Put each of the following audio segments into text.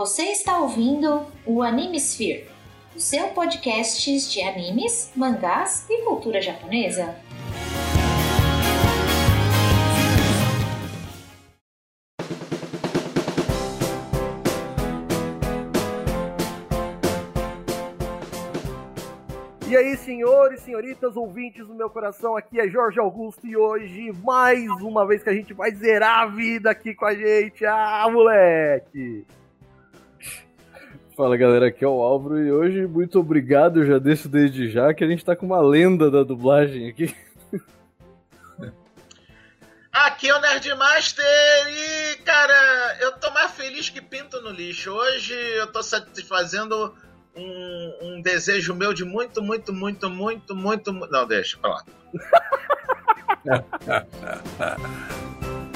Você está ouvindo o Animesphere, o seu podcast de animes, mangás e cultura japonesa. E aí, senhores, senhoritas, ouvintes do meu coração, aqui é Jorge Augusto e hoje, mais uma vez que a gente vai zerar a vida aqui com a gente. Ah, moleque! Fala galera, aqui é o Álvaro e hoje, muito obrigado, já deixo desde já, que a gente tá com uma lenda da dublagem aqui. Aqui é o Nerdmaster e, cara, eu tô mais feliz que pinto no lixo. Hoje eu tô satisfazendo um, um desejo meu de muito, muito, muito, muito, muito. mu- Não, deixa pra lá.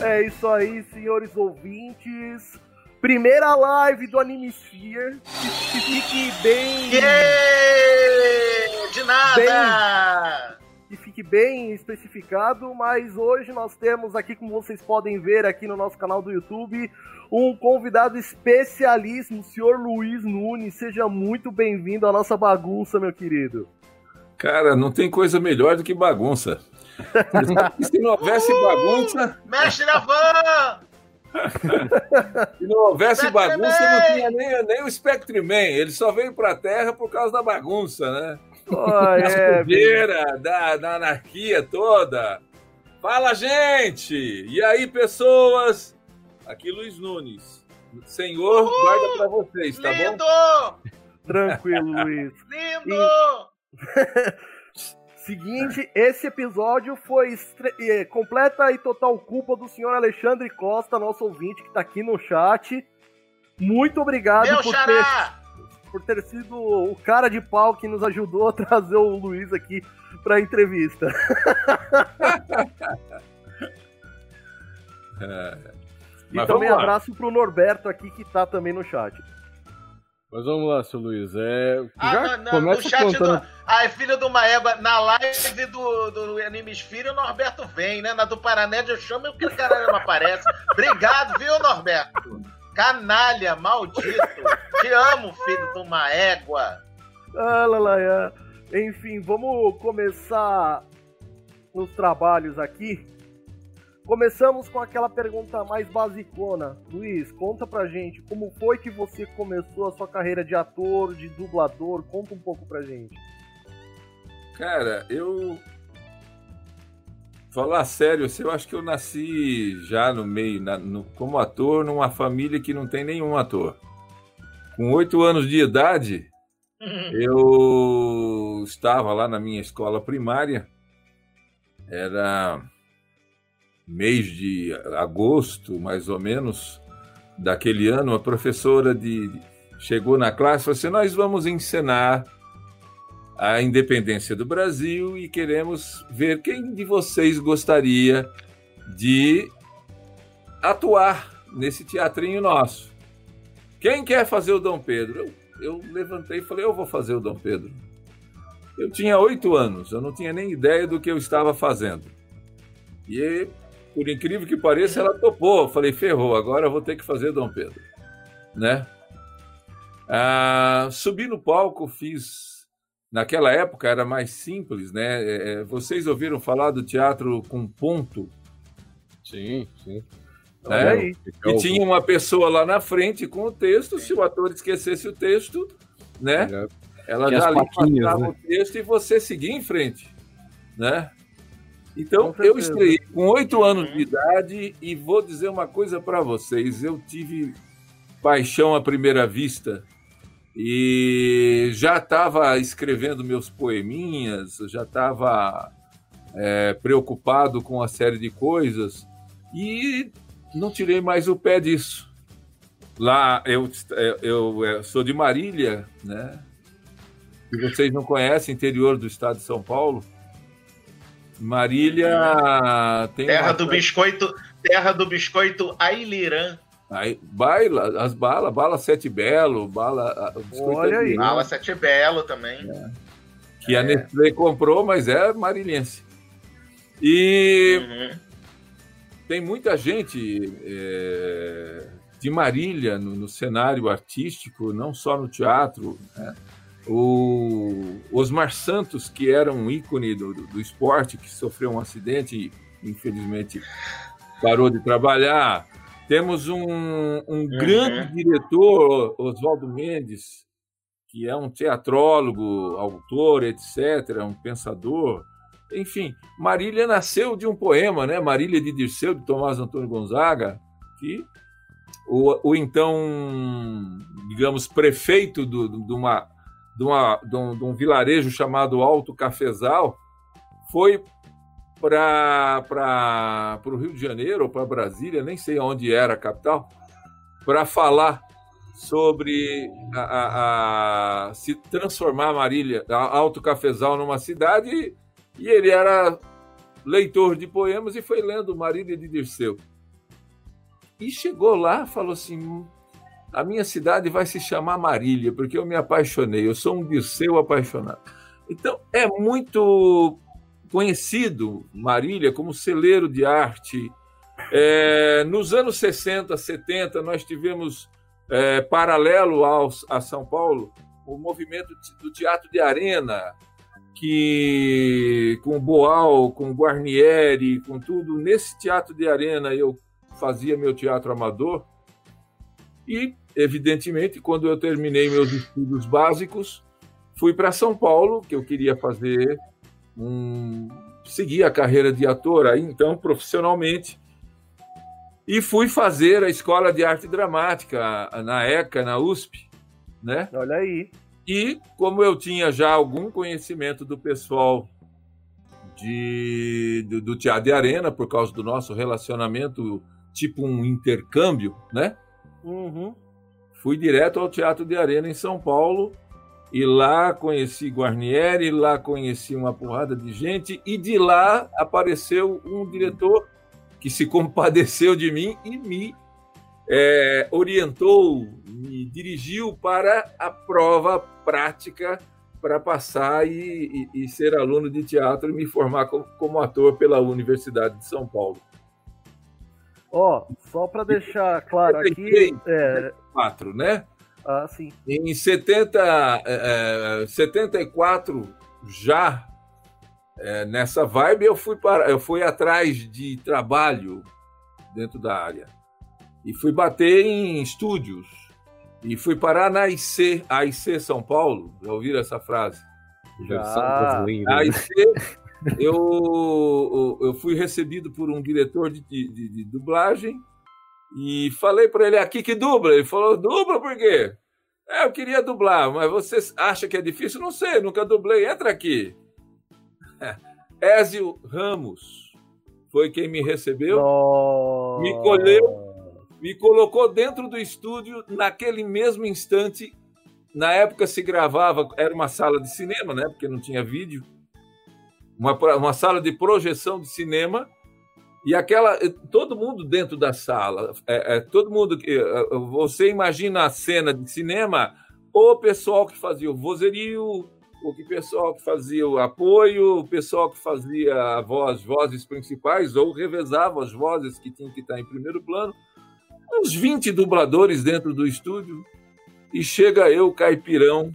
É isso aí, senhores ouvintes. Primeira live do Animesphere. Que, que fique bem. Yeah! De nada! que fique bem especificado, mas hoje nós temos aqui, como vocês podem ver aqui no nosso canal do YouTube, um convidado especialíssimo, o senhor Luiz Nunes. Seja muito bem-vindo à nossa bagunça, meu querido. Cara, não tem coisa melhor do que bagunça. Se não houvesse bagunça, Mestre da van! se não houvesse Spectre bagunça, Man! não tinha nem, nem o Spectre Man. Ele só veio pra Terra por causa da bagunça, né? Da é, da, da anarquia toda. Fala, gente! E aí, pessoas? Aqui Luiz Nunes. Senhor, guarda pra vocês, tá bom? Lindo! tranquilo, Luiz. Lindo! Seguinte, esse episódio foi estre- eh, completa e total culpa do senhor Alexandre Costa, nosso ouvinte que tá aqui no chat. Muito obrigado Meu por ter, por ter sido o cara de pau que nos ajudou a trazer o Luiz aqui pra entrevista. E Mas também vamos lá. abraço pro Norberto aqui que tá também no chat. Mas vamos lá, seu Luiz. É... Ah, já não, não, começa no chat contando. do. Ai, filho de uma égua, na live do, do Animesphere, o Norberto vem, né? Na do Paranédia eu chamo e o caralho não aparece. Obrigado, viu, Norberto? Canalha, maldito. Te amo, filho de uma égua. Ah, lalaia. Enfim, vamos começar os trabalhos aqui. Começamos com aquela pergunta mais basicona. Luiz, conta pra gente como foi que você começou a sua carreira de ator, de dublador. Conta um pouco pra gente. Cara, eu. Falar sério, assim, eu acho que eu nasci já no meio, na- no- como ator, numa família que não tem nenhum ator. Com oito anos de idade, eu estava lá na minha escola primária, era mês de agosto, mais ou menos, daquele ano, a professora de, chegou na classe e falou assim: Nós vamos encenar a independência do Brasil e queremos ver quem de vocês gostaria de atuar nesse teatrinho nosso. Quem quer fazer o Dom Pedro? Eu, eu levantei e falei: Eu vou fazer o Dom Pedro. Eu tinha oito anos, eu não tinha nem ideia do que eu estava fazendo. E, por incrível que pareça, ela topou. Eu falei: Ferrou, agora eu vou ter que fazer Dom Pedro. Né? Ah, subi no palco, fiz Naquela época era mais simples, né? É, é, vocês ouviram falar do teatro com ponto? Sim, sim. Olha É, aí. E tinha uma pessoa lá na frente com o texto, se o ator esquecesse o texto, né? Ela já ali passava né? o texto e você seguia em frente, né? Então, eu estreiei com oito anos de idade e vou dizer uma coisa para vocês. Eu tive paixão à primeira vista e já estava escrevendo meus poeminhas, já estava é, preocupado com uma série de coisas e não tirei mais o pé disso. Lá eu, eu, eu sou de Marília, né? Se vocês não conhecem, interior do estado de São Paulo. Marília tem Terra uma- do biscoito, terra do biscoito Ailirã. Aí, baila, as balas, bala Sete Belo, bala. Olha é aí. Bala Sete Belo também. que a Nestlé comprou, mas é marilhense. E Uhum. tem muita gente é, de Marília no, no cenário artístico, não só no teatro. né? O Osmar Santos, que era um ícone do, do- do esporte, que sofreu um acidente e infelizmente parou de trabalhar. Temos um, um grande diretor, Oswaldo Mendes, que é um teatrólogo, autor, etc., um pensador. Enfim, Marília nasceu de um poema, né? Marília de Dirceu, de Tomás Antônio Gonzaga, que o, o então, digamos, prefeito do- do- de, uma, de, uma, de, um, de um vilarejo chamado Alto Cafezal foi para o Rio de Janeiro ou para Brasília, nem sei onde era a capital, para falar sobre a, a- a- se transformar Marília, Alto Cafezal numa cidade, e ele era leitor de poemas e foi lendo Marília de Dirceu. E chegou lá, falou assim: "Hum, a minha cidade vai se chamar Marília, porque eu me apaixonei, eu sou um Dirceu apaixonado. Então, é muito conhecido Marília como celeiro de arte. É, nos anos 60, 70, nós tivemos, é, paralelo ao, a São Paulo, o movimento do teatro de arena, que com Boal, com Guarnieri, com tudo, nesse teatro de arena eu fazia meu teatro amador. E, evidentemente, quando eu terminei meus estudos básicos, fui para São Paulo, que eu queria fazer um seguir a carreira de ator aí então profissionalmente. E fui fazer a escola de arte dramática na ECA na USP né? Olha aí. e como eu tinha já algum conhecimento do pessoal de do, do teatro de arena por causa do nosso relacionamento tipo um intercâmbio né Uhum. fui direto ao Teatro de Arena em São Paulo e lá conheci Guarnieri, lá conheci uma porrada de gente e de lá apareceu um diretor que se compadeceu de mim e me é, orientou, me dirigiu para a prova prática para passar e, e- e ser aluno de teatro e me formar como, como ator pela Universidade de São Paulo. Ó, só pra deixar claro aqui, é, Quatro, né? ah, sim. Em 70, eh, eh, 74, já eh, nessa vibe, eu fui, para, eu fui atrás de trabalho dentro da área. E fui bater em estúdios. E fui parar na IC, AIC São Paulo. Já ouviram essa frase? Já. brasileira. A né? Eu, eu fui recebido por um diretor de, de- de- de dublagem e falei para ele aqui que dubla. Ele falou: dubla por quê? É, eu queria dublar, mas você acha que é difícil? Não sei, nunca dublei. Entra aqui. Ézio Ramos foi quem me recebeu, Nossa. Me colheu. me colocou dentro do estúdio naquele mesmo instante. Na época se gravava, era uma sala de cinema, né? Porque não tinha vídeo. Uma, uma sala de projeção de cinema. E aquela. Todo mundo dentro da sala. É, é, todo mundo. que- é, Você imagina a cena de cinema, o pessoal que fazia o vozerio, o que pessoal que fazia o apoio, o pessoal que fazia a voz, vozes principais, ou revezava as vozes que tinham que estar em primeiro plano uns 20 dubladores dentro do estúdio e chega eu, caipirão,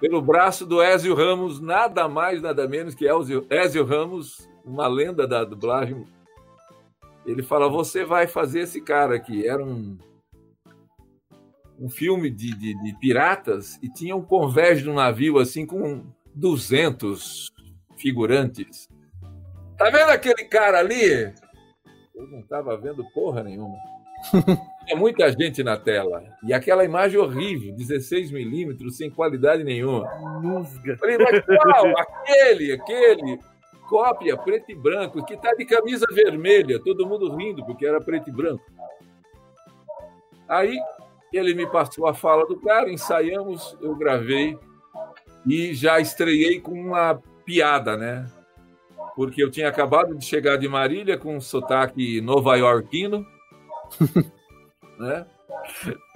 pelo braço do Ézio Ramos, nada mais, nada menos que Ézio, Ramos, uma lenda da dublagem. Ele fala: Você vai fazer esse cara aqui. Era um, um filme de, de, de piratas e tinha um convés de um navio assim com 200 figurantes. Tá vendo aquele cara ali? Eu não estava vendo porra nenhuma. Tinha muita gente na tela. E aquela imagem horrível, 16 milímetros, sem qualidade nenhuma. Musga. Falei, mas qual? Aquele, aquele. Cópia, preto e branco, que tá de camisa vermelha. Todo mundo rindo, porque era preto e branco. Aí ele me passou a fala do cara, ensaiamos, eu gravei e já estreiei com uma piada, né? Porque eu tinha acabado de chegar de Marília com um sotaque nova-iorquino, né?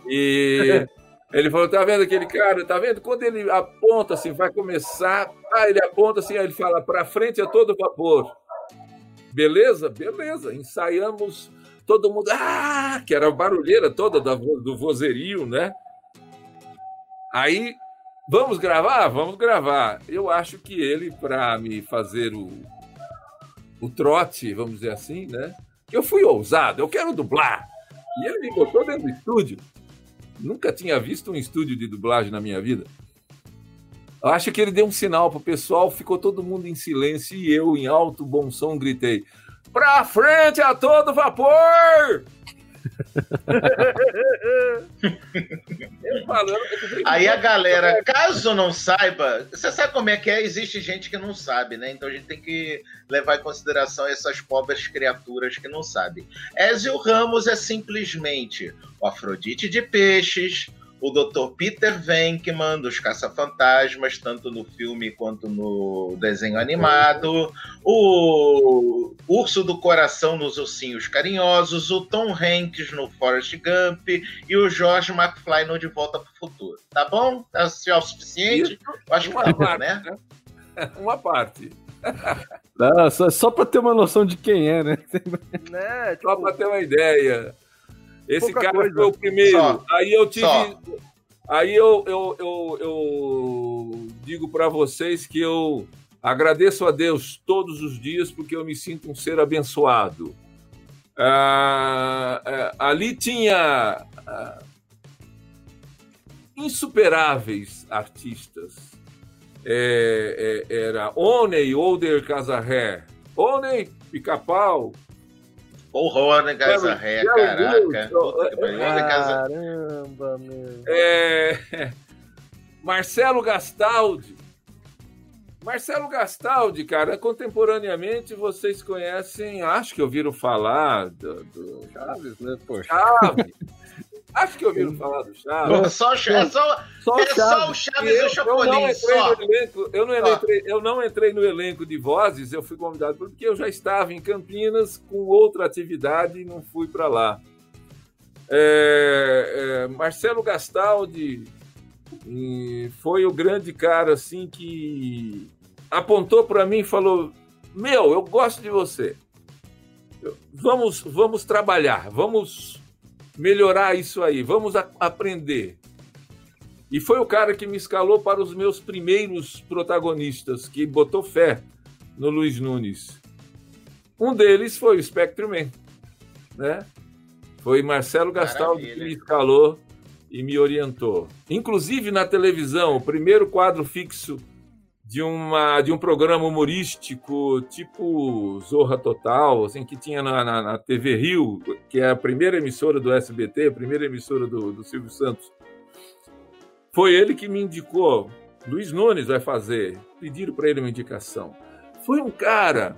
E Ele falou: tá vendo aquele cara? Tá vendo? Quando ele aponta assim, vai começar, ah, ele aponta assim, ele fala: para frente a todo vapor. Beleza? Beleza. Ensaiamos, todo mundo, ah, que era a barulheira toda do vozerio, né? Aí, vamos gravar? Vamos gravar. Eu acho que ele, para me fazer o, o trote, vamos dizer assim, né? Eu fui ousado, eu quero dublar. E ele me botou dentro do estúdio. Nunca tinha visto um estúdio de dublagem na minha vida. Eu acho que ele deu um sinal pro pessoal, ficou todo mundo em silêncio e eu, em alto bom som, gritei: Pra frente a todo vapor! Aí a galera, caso não saiba, você sabe como é que é? Existe gente que não sabe, né? Então a gente tem que levar em consideração essas pobres criaturas que não sabem. Ezio Ramos é simplesmente o Afrodite de peixes, o Dr. Peter Venkman, dos Caça-Fantasmas, tanto no filme quanto no desenho animado, o Urso do Coração nos Ursinhos Carinhosos, o Tom Hanks no Forrest Gump e o George McFly no De Volta para o Futuro. Tá bom? Tá é o suficiente? Eu acho que tá bom, né? Uma parte. Não, só, só para ter uma noção de quem é, né? né? Tipo... Só para ter uma ideia. Esse cara coisa. foi o primeiro. Só. Aí eu tive. Só. Aí eu, eu, eu, eu digo para vocês que eu agradeço a Deus todos os dias porque eu me sinto um ser abençoado. Ah, ah, ali tinha ah, insuperáveis artistas. É, é, era Oney Oder Casarré, Oney Pica-Pau, Porra, né, Gazarré, caraca. Caramba, meu. É... Marcelo Gastaldi. Marcelo Gastaldi, cara, contemporaneamente vocês conhecem, acho que ouviram falar do, do... Chaves, né? Poxa. Chaves. Acho que ouviram falar do Chaves. Só, é só, só, é só o Chaves e o Chapolin. Eu não, entrei no elenco, eu, não entrei, eu não entrei no elenco de vozes, eu fui convidado porque eu já estava em Campinas com outra atividade e não fui para lá. É, é, Marcelo Gastaldi foi o grande cara assim que apontou para mim e falou: Meu, eu gosto de você. Vamos, vamos trabalhar, vamos melhorar isso aí, vamos aprender. E foi o cara que me escalou para os meus primeiros protagonistas, que botou fé no Luiz Nunes. Um deles foi o Spectrum Man, né? Foi Marcelo Gastaldi que me escalou e me orientou. Inclusive na televisão, o primeiro quadro fixo de, uma, de um programa humorístico tipo Zorra Total, assim, que tinha na, na, na, TV Rio, que é a primeira emissora do SBT, a primeira emissora do, do Silvio Santos. Foi ele que me indicou. Luiz Nunes vai fazer. Pediram para ele uma indicação. Foi um cara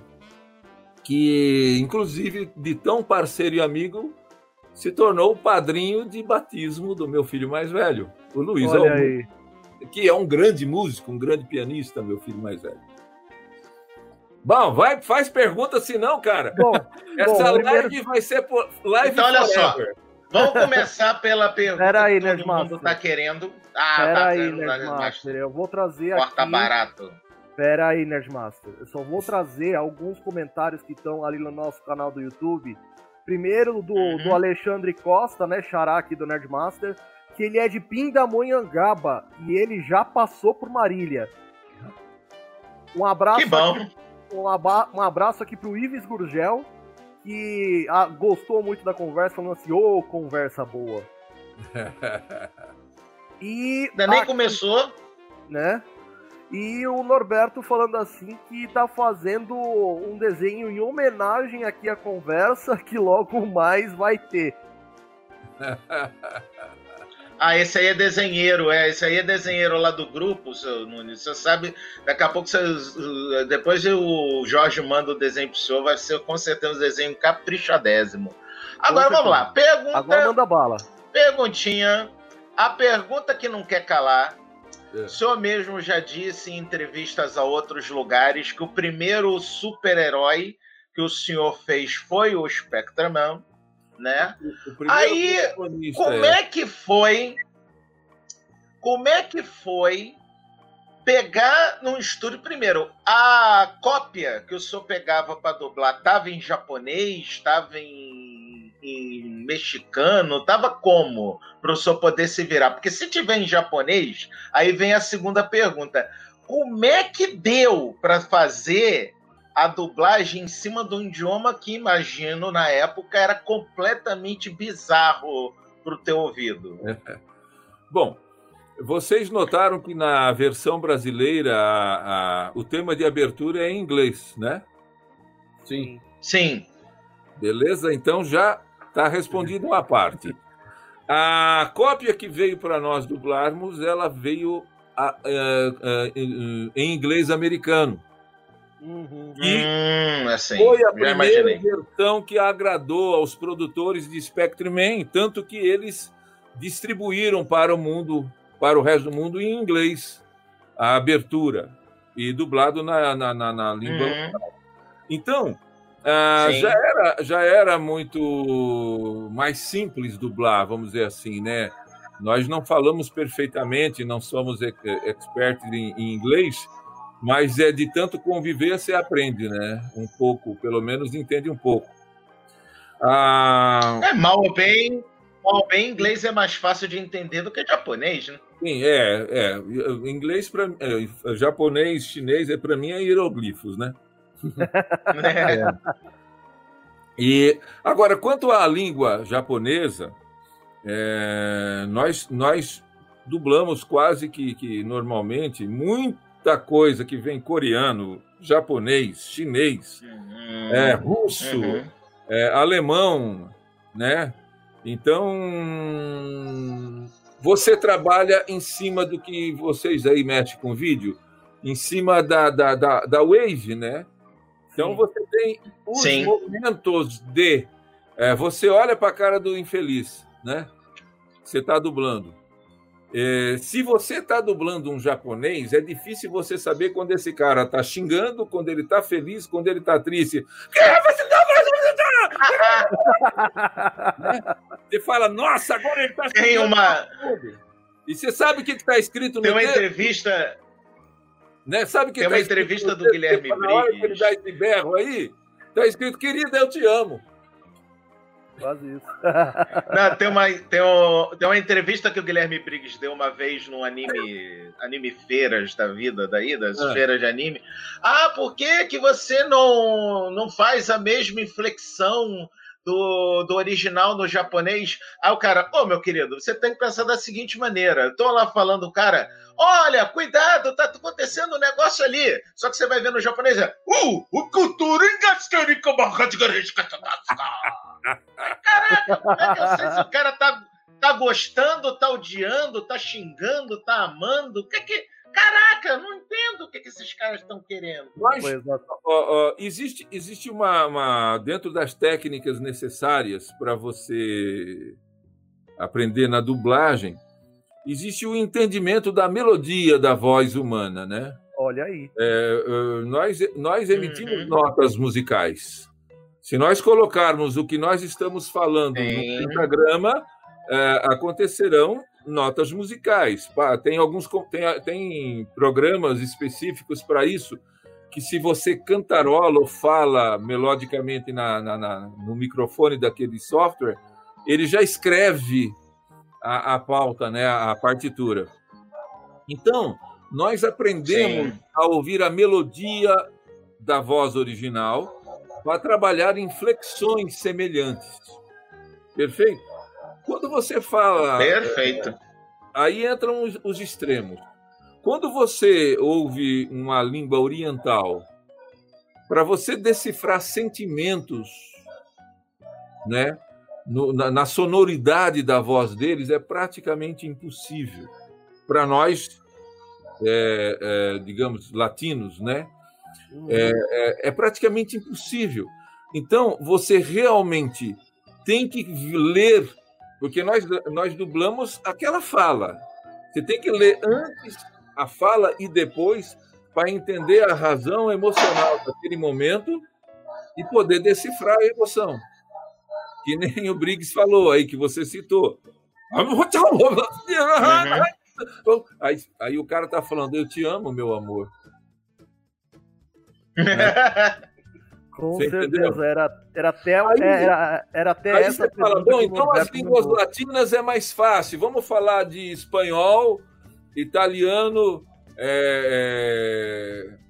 que, inclusive, de tão parceiro e amigo, se tornou o padrinho de batismo do meu filho mais velho, o Luiz Olha. Aí que é um grande músico, um grande pianista, meu filho mais velho. Bom, vai, faz pergunta, senão, cara. Bom, essa bom, live primeiro... vai ser por, live Então, olha forever. só. Vamos começar pela pergunta Pera aí, que todo mundo está querendo. Ah, Pera tá, aí, Nerdmaster. Eu vou trazer Corta aqui... barato. Pera aí, Nerdmaster. Eu só vou trazer alguns comentários que estão ali no nosso canal do YouTube. Primeiro, do, uhum. do Alexandre Costa, né? Xará aqui do Nerdmaster que ele é de Pindamonhangaba e ele já passou por Marília. Um abraço que bom. Aqui, um, aba, um abraço aqui pro Ives Gurgel, que ah, gostou muito da conversa, falando assim, ô, oh, conversa boa. e Ainda nem aqui, começou. Né? E o Norberto falando assim que tá fazendo um desenho em homenagem aqui à conversa que logo mais vai ter. Ah, esse aí é desenheiro, é. Esse aí é desenheiro lá do grupo, seu Nunes. Você sabe, daqui a pouco, você, depois o Jorge manda o desenho pro senhor, vai ser com certeza um desenho caprichadésimo. Agora vamos lá. Pergunta. Agora manda bala. Perguntinha. A pergunta que não quer calar. É. O senhor mesmo já disse em entrevistas a outros lugares que o primeiro super-herói que o senhor fez foi o Spectreman né? Aí, como é. é que foi como é que foi pegar num estúdio primeiro a cópia que o senhor pegava para dublar estava em japonês, estava em, em, mexicano, estava como para o senhor poder se virar? Porque se tiver em japonês, aí vem a segunda pergunta: como é que deu para fazer a dublagem em cima de um idioma que imagino na época era completamente bizarro para o teu ouvido? Bom, vocês notaram que na versão brasileira a, a, o tema de abertura é em inglês, né? Sim. Sim. Beleza? Então já está respondido uma parte. A cópia que veio para nós dublarmos, ela veio a, em inglês americano. Uhum. E hum, assim, foi a primeira versão que agradou aos produtores de Spectre Man, tanto que eles distribuíram para o mundo para o resto do mundo em inglês, a abertura, e dublado na, na, na, na língua uhum. Então, ah, já, era, já era muito mais simples dublar, vamos dizer assim, né? Nós não falamos perfeitamente, não somos expertos em, em inglês, mas é de tanto conviver você aprende, né? Um pouco, pelo menos entende um pouco. Ah... É mal ou bem, mal bem, inglês é mais fácil de entender do que japonês, né? Sim, é, é. Inglês para é, japonês, chinês é para mim é hieroglifos, né? é. E agora quanto à língua japonesa, é, nós nós dublamos quase que, que normalmente muita coisa que vem coreano, japonês, chinês, uhum. é, russo, uhum. é, alemão, né? Então você trabalha em cima do que vocês aí mexem com vídeo, em cima da, da, da, da Wave, né? Então Sim. você tem os Sim. momentos de. É, você olha para a cara do infeliz, né? Você está dublando. É, se você está dublando um japonês, é difícil você saber quando esse cara está xingando, quando ele está feliz, quando ele está triste. né? Você fala, nossa, agora ele está Tem uma. E você sabe o que está escrito no Tem uma entrevista. Né? Sabe que Tem tá uma entrevista do Guilherme Briggs. Na hora que ele dá esse berro aí, está escrito, querida, eu te amo. Quase isso. Não, tem, uma, tem, um, tem uma entrevista que o Guilherme Briggs deu uma vez no anime, anime feiras da vida, daí, das é. feiras de anime. Ah, por que, que você não, não faz a mesma inflexão do, do original no japonês. Aí o cara, ô oh, meu querido, você tem que pensar da seguinte maneira: eu tô lá falando, cara, olha, cuidado, tá acontecendo um negócio ali. Só que você vai ver no japonês, é, uh, o cultura Caraca, como é que eu sei se o cara tá, tá gostando, tá odiando, tá xingando, tá amando? O que que. Caraca, não entendo o que, que esses caras estão querendo. Mas, ó, ó, existe, existe uma, uma. Dentro das técnicas necessárias para você aprender na dublagem, existe o entendimento da melodia da voz humana, né? Olha aí. É, é nós, nós emitimos uhum. notas musicais. Se nós colocarmos o que nós estamos falando Sim. no pentagrama, é, acontecerão notas musicais. Tem alguns tem, tem programas específicos para isso que se você cantarola ou fala melodicamente na, na, na, no microfone daquele software, ele já escreve a, a pauta, né, a partitura. Então, nós aprendemos Sim. a ouvir a melodia da voz original para trabalhar em flexões semelhantes. Perfeito? Quando você fala. Perfeito. Aí entram os, os extremos. Quando você ouve uma língua oriental, para você decifrar sentimentos, né, no, na, na, sonoridade da voz deles é praticamente impossível. Para nós, é, é, digamos, latinos, né, é, é, é praticamente impossível. Então, você realmente tem que ler porque nós, nós dublamos aquela fala. Você tem que ler antes a fala e depois para entender a razão emocional daquele momento e poder decifrar a emoção. Que nem o Briggs falou aí, que você citou. Uhum. Aí, aí o cara tá falando, eu te amo, meu amor. Com Você certeza, entendeu? era, era até, Aí- era, era até Aí essa você fala, bom, então as línguas latinas é mais fácil. Vamos falar de espanhol, italiano, é, é,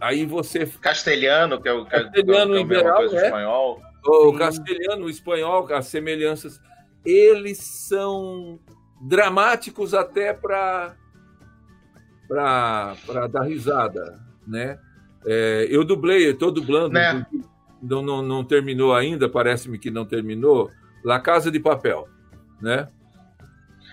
Aí você Castelhano, que é o Castelhano que é a em geral, coisa né? espanhol. O Sim. castelhano, o espanhol, as semelhanças, eles são dramáticos até para para dar risada, né? É, eu dublei, estou dublando, Né? não, não, não terminou ainda, parece-me que não terminou. La Casa de Papel, né?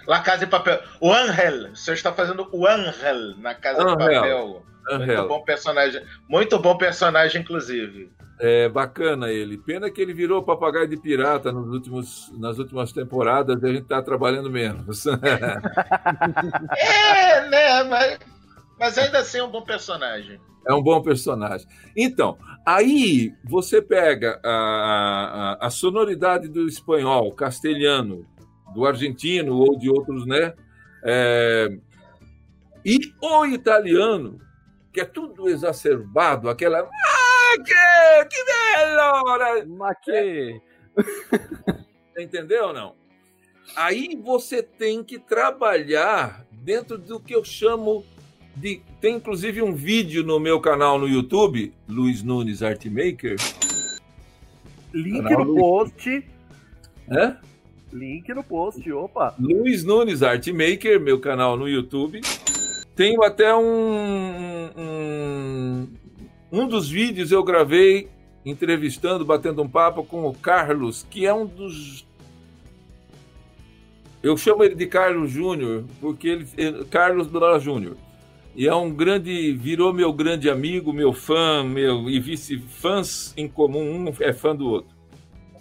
La Casa de Papel. O Angel. O senhor está fazendo o Angel na Casa de Angel. Papel. Muito Angel. bom personagem. Muito bom personagem, inclusive. É bacana ele. Pena que ele virou papagaio de pirata nos últimos, nas últimas temporadas e a gente está trabalhando menos. É, né? Mas, mas ainda assim é um bom personagem. É um bom personagem. Então, aí você pega a, a, a sonoridade do espanhol, castelhano, do argentino ou de outros, né? É, e o italiano, que é tudo exacerbado, aquela. Ah, que, que bello! Mas que... Entendeu ou não? Aí você tem que trabalhar dentro do que eu chamo de. Tem inclusive um vídeo no meu canal no YouTube, Luiz Nunes Artmaker. Link Canal no post. Né? Link no post, opa. Luiz Nunes Artmaker, meu canal no YouTube. Tenho até um, um. Um dos vídeos eu gravei entrevistando, batendo um papo com o Carlos, que é um dos. Eu chamo ele de Carlos Júnior, porque ele. ele- Carlos Dora Júnior. E é um grande. Virou meu grande amigo, meu fã, meu. E vice fãs em comum, um é fã do outro.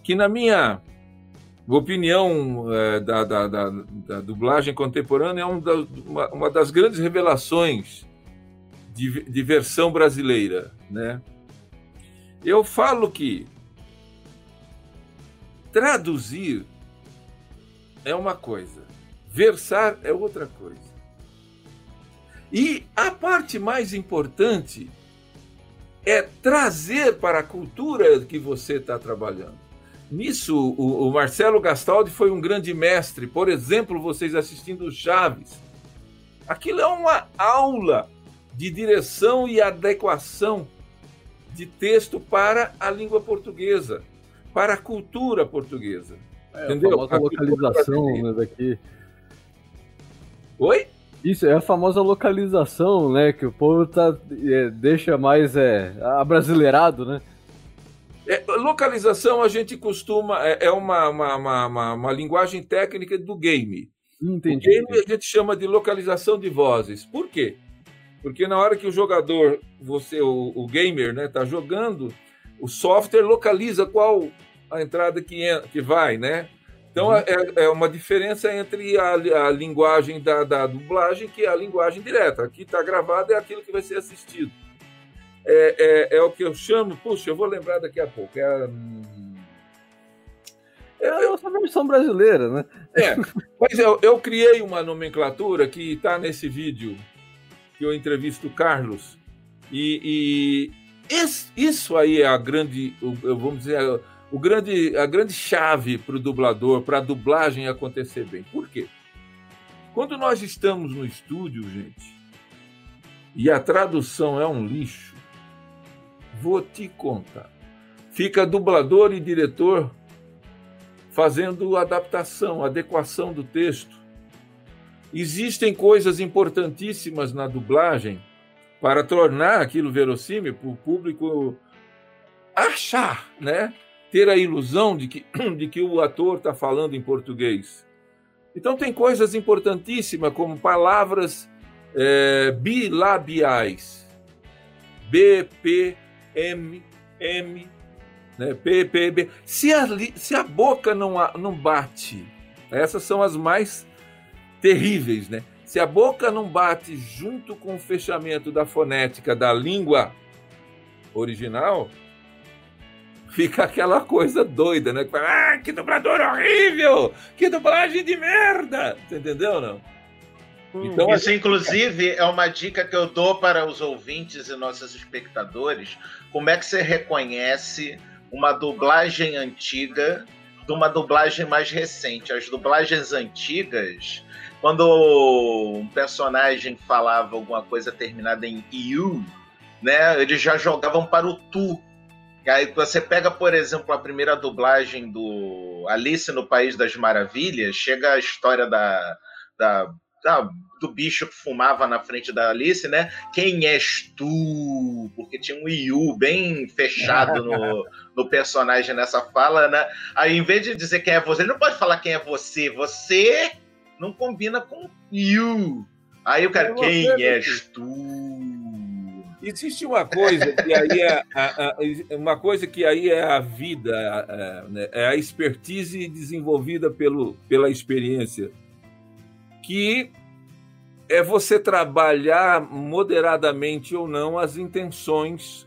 Que na minha opinião é, da, da, da, da dublagem contemporânea é um da- uma, uma das grandes revelações de, de versão brasileira, né? Eu falo que traduzir é uma coisa, versar é outra coisa. E a parte mais importante é trazer para a cultura que você está trabalhando. Nisso, o, o Marcelo Gastaldi foi um grande mestre. Por exemplo, vocês assistindo Chaves. Aquilo é uma aula de direção e adequação de texto para a língua portuguesa, para a cultura portuguesa. É, Entendeu? A localização né, daqui. Oi? Isso, é a famosa localização, né? Que o povo tá, é, deixa mais é, abrasileirado, né? É, localização a gente costuma. É, é uma, uma, uma, uma, linguagem técnica do game. O Entendi. game a gente chama de localização de vozes. Por quê? Porque na hora que o jogador, você, o, o gamer, né, tá jogando, o software localiza qual a entrada que, en- que vai, né? Então é, é uma diferença entre a, a linguagem da, da dublagem, que é a linguagem direta. Aqui está gravado, é aquilo que vai ser assistido. É, é, é o que eu chamo, puxa, eu vou lembrar daqui a pouco. É, hum, É a nossa versão brasileira, né? é, mas eu, eu criei uma nomenclatura que está nesse vídeo que eu entrevisto o Carlos. E, e esse- isso aí é a grande, vamos dizer, o grande, a grande chave para o dublador, para a dublagem acontecer bem. Por quê? Quando nós estamos no estúdio, gente, e a tradução é um lixo, vou te contar. Fica dublador e diretor fazendo adaptação, adequação do texto. Existem coisas importantíssimas na dublagem para tornar aquilo verossímil para o público achar, né? Ter a ilusão de que, de que o ator está falando em português. Então tem coisas importantíssimas como palavras é, bilabiais. B, P, M, M, né? P, P, B. Se a, se a boca não, não bate, essas são as mais terríveis, né? Se a boca não bate junto com o fechamento da fonética da língua original, fica aquela coisa doida, né? Ah, que dublador horrível! Que dublagem de merda! Você entendeu, não? Hum. Então, Isso, inclusive, é uma dica que eu dou para os ouvintes e nossos espectadores. Como é que você reconhece uma dublagem antiga de uma dublagem mais recente? As dublagens antigas, quando um personagem falava alguma coisa terminada em you, né, eles já jogavam para o tu. E aí você pega, por exemplo, a primeira dublagem do Alice no País das Maravilhas, chega a história da, da ah, do bicho que fumava na frente da Alice, né? Quem és tu? Porque tinha um Yu bem fechado no, no personagem nessa fala, né? Aí, em vez de dizer quem é você, ele não pode falar quem é você. Você não combina com Yu. Aí o cara, é quem és tu? Existe uma coisa que aí é a, a, uma coisa que aí é a vida, a, né? é a expertise desenvolvida pelo, pela experiência que é você trabalhar moderadamente ou não as intenções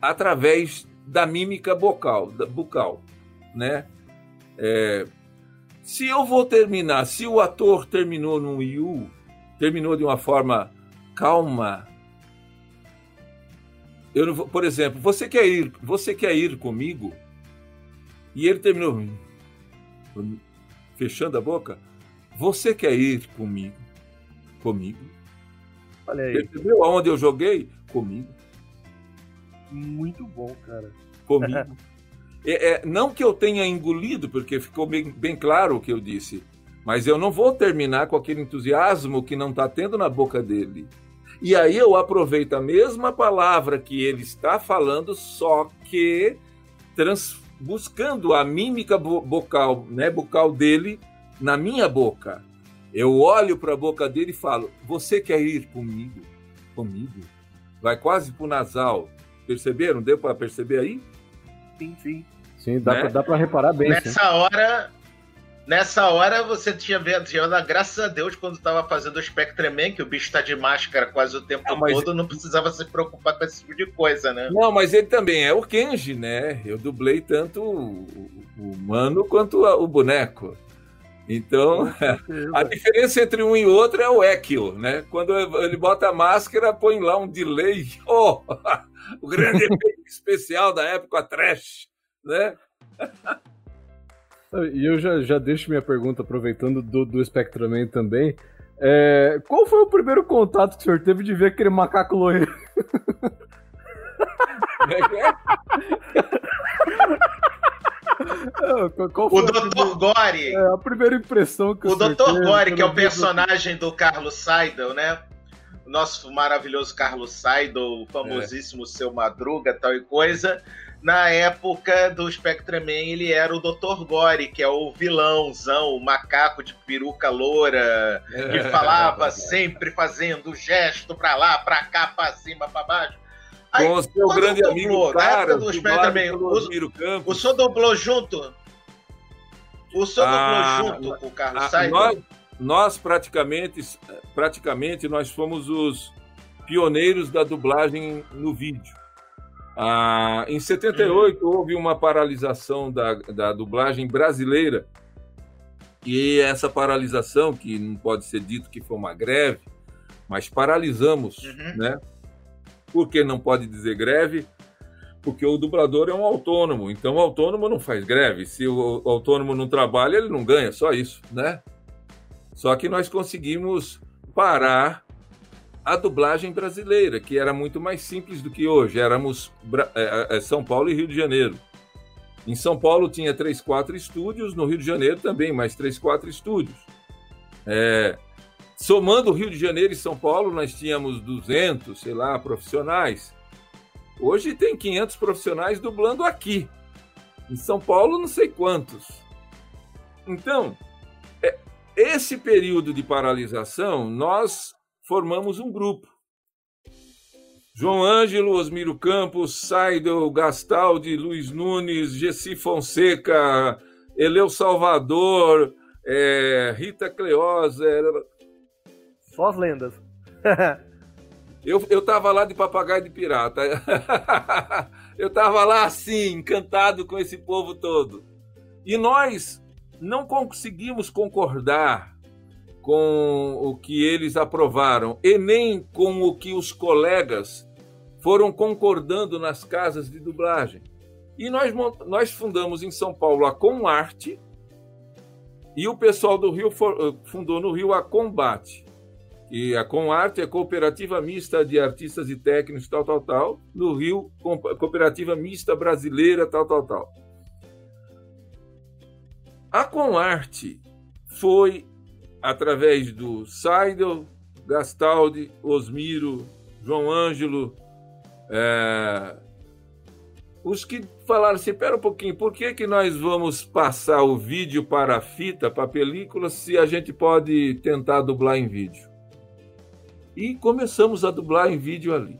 através da mímica bucal, da bucal, né? É, se eu vou terminar, se o ator terminou no Yu, terminou de uma forma calma, eu não vou, por exemplo, você quer ir, você quer ir comigo? E ele terminou fechando a boca. Você quer ir comigo? Comigo? Olha aí. Percebeu aonde eu joguei? Comigo. Muito bom, cara. Comigo. é, é, não que eu tenha engolido, porque ficou bem, bem claro o que eu disse, mas eu não vou terminar com aquele entusiasmo que não está tendo na boca dele. E aí eu aproveito a mesma palavra que ele está falando, só que trans, buscando a mímica bucal, né, bucal dele na minha boca. Eu olho para a boca dele e falo: Você quer ir comigo? Comigo? Vai quase pro nasal. Perceberam? Deu para perceber aí? Sim, sim. Sim, dá né? para reparar bem. Nessa sim. hora, nessa hora você tinha vendo, graças a Deus, quando estava fazendo o Spectreman, que o bicho está de máscara quase o tempo não, todo, não precisava se preocupar com esse tipo de coisa, né? Não, mas ele também é o Kenji, né? Eu dublei tanto o, o humano quanto o boneco. Então, a diferença entre um e outro é o equio, né? Quando ele bota a máscara, põe lá um delay. Oh, o grande efeito especial da época trash, né? E eu já, já deixo minha pergunta, aproveitando do, do Spectraman também. É, qual foi o primeiro contato que o senhor teve de ver aquele macaco loiro? O Dr. Gore. É, a primeira impressão que o Dr. Gore, que é o personagem do Carlos Seidel, né? O nosso maravilhoso Carlos Seidel, o famosíssimo é. Seu Madruga, tal e coisa. Na época do Spectreman, ele era o Dr. Gore, que é o vilãozão, o macaco de peruca loura, que falava sempre fazendo gesto pra lá, pra cá, pra cima, pra baixo. Aí, com o seu grande dublou, amigo, cara, do também. O, o senhor dublou junto? O senhor ah, dublou junto com o Carlos ah, Sainz? Nós, nós, praticamente, praticamente nós fomos os pioneiros da dublagem no vídeo. Ah, em 78 hum. houve uma paralisação da, da dublagem brasileira e essa paralisação, que não pode ser dito que foi uma greve, mas paralisamos, uhum. né? Por que não pode dizer greve? Porque o dublador é um autônomo, então o autônomo não faz greve. Se o autônomo não trabalha, ele não ganha, só isso, né? Só que nós conseguimos parar a dublagem brasileira, que era muito mais simples do que hoje. Éramos é, é, São Paulo e Rio de Janeiro. Em São Paulo tinha três, quatro estúdios, no Rio de Janeiro também mais três, quatro estúdios. É, Somando Rio de Janeiro e São Paulo, nós tínhamos 200, sei lá, profissionais. Hoje tem 500 profissionais dublando aqui. Em São Paulo, não sei quantos. Então, é, esse período de paralisação, nós formamos um grupo. João Ângelo, Osmiro Campos, Saidel, Gastaldi, Luiz Nunes, Gessi Fonseca, Eleu Salvador, é, Rita Cleosa, só as lendas. eu, eu tava lá de papagaio de pirata. Eu estava lá assim, encantado com esse povo todo. E nós não conseguimos concordar com o que eles aprovaram e nem com o que os colegas foram concordando nas casas de dublagem. E nós, nós fundamos em São Paulo a Comarte e o pessoal do Rio eh, fundou no Rio a Combate. E a Comarte é Cooperativa Mista de Artistas e Técnicos, tal, tal, tal. No Rio, Cooperativa Mista Brasileira, tal, tal, tal. A Comarte foi através do Seidel, Gastaldi, Osmiro, João Ângelo, é, os que falaram assim, espera um pouquinho, por que, que nós vamos passar o vídeo para a fita, para a película, se a gente pode tentar dublar em vídeo? E começamos a dublar em vídeo ali.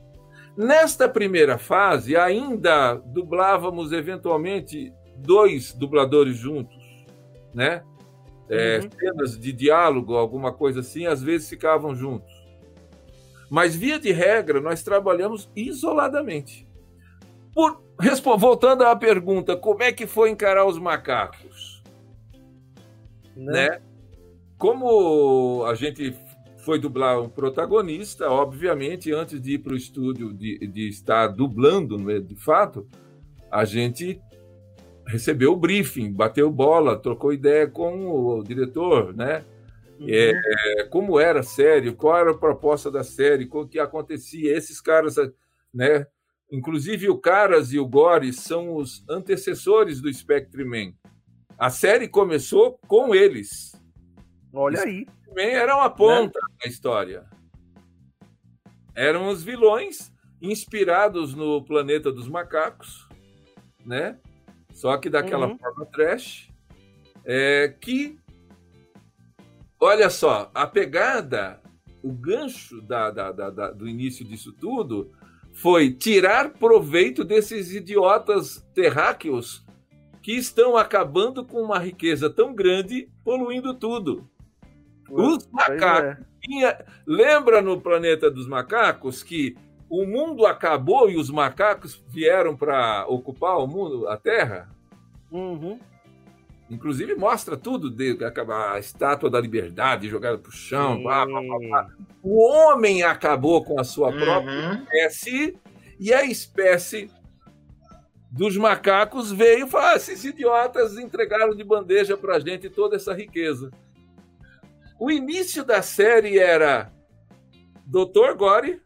Nesta primeira fase, ainda dublávamos eventualmente dois dubladores juntos, né? É, uhum. cenas de diálogo, alguma coisa assim, às vezes ficavam juntos. Mas, via de regra, nós trabalhamos isoladamente. Por, voltando à pergunta, como é que foi encarar os macacos? Né? né? Como a gente foi dublar um protagonista, obviamente, antes de ir para o estúdio, de, de estar dublando, né, de fato, a gente recebeu o briefing, bateu bola, trocou ideia com o diretor, né? Uhum. É, como era a série, qual era a proposta da série, o que acontecia. Esses caras, né? Inclusive o Caras e o Gore são os antecessores do Spectreman. A série começou com eles. Olha aí. Spectreman era uma ponta né? na história. Eram os vilões inspirados no planeta dos macacos, né? Só que daquela uhum. forma trash. É, que, olha só, a pegada, o gancho da, da, da, do início disso tudo foi tirar proveito desses idiotas terráqueos que estão acabando com uma riqueza tão grande, poluindo tudo. Os macacos. É. Lembra no planeta dos macacos que o mundo acabou e os macacos vieram para ocupar o mundo, a Terra. Uhum. Inclusive mostra tudo, de, a estátua da liberdade jogada para o chão. Blá, blá, blá, o homem acabou com a sua uhum. própria espécie e a espécie dos macacos veio e falou: ah, esses idiotas entregaram de bandeja para a gente toda essa riqueza. O início da série era Dr. Gore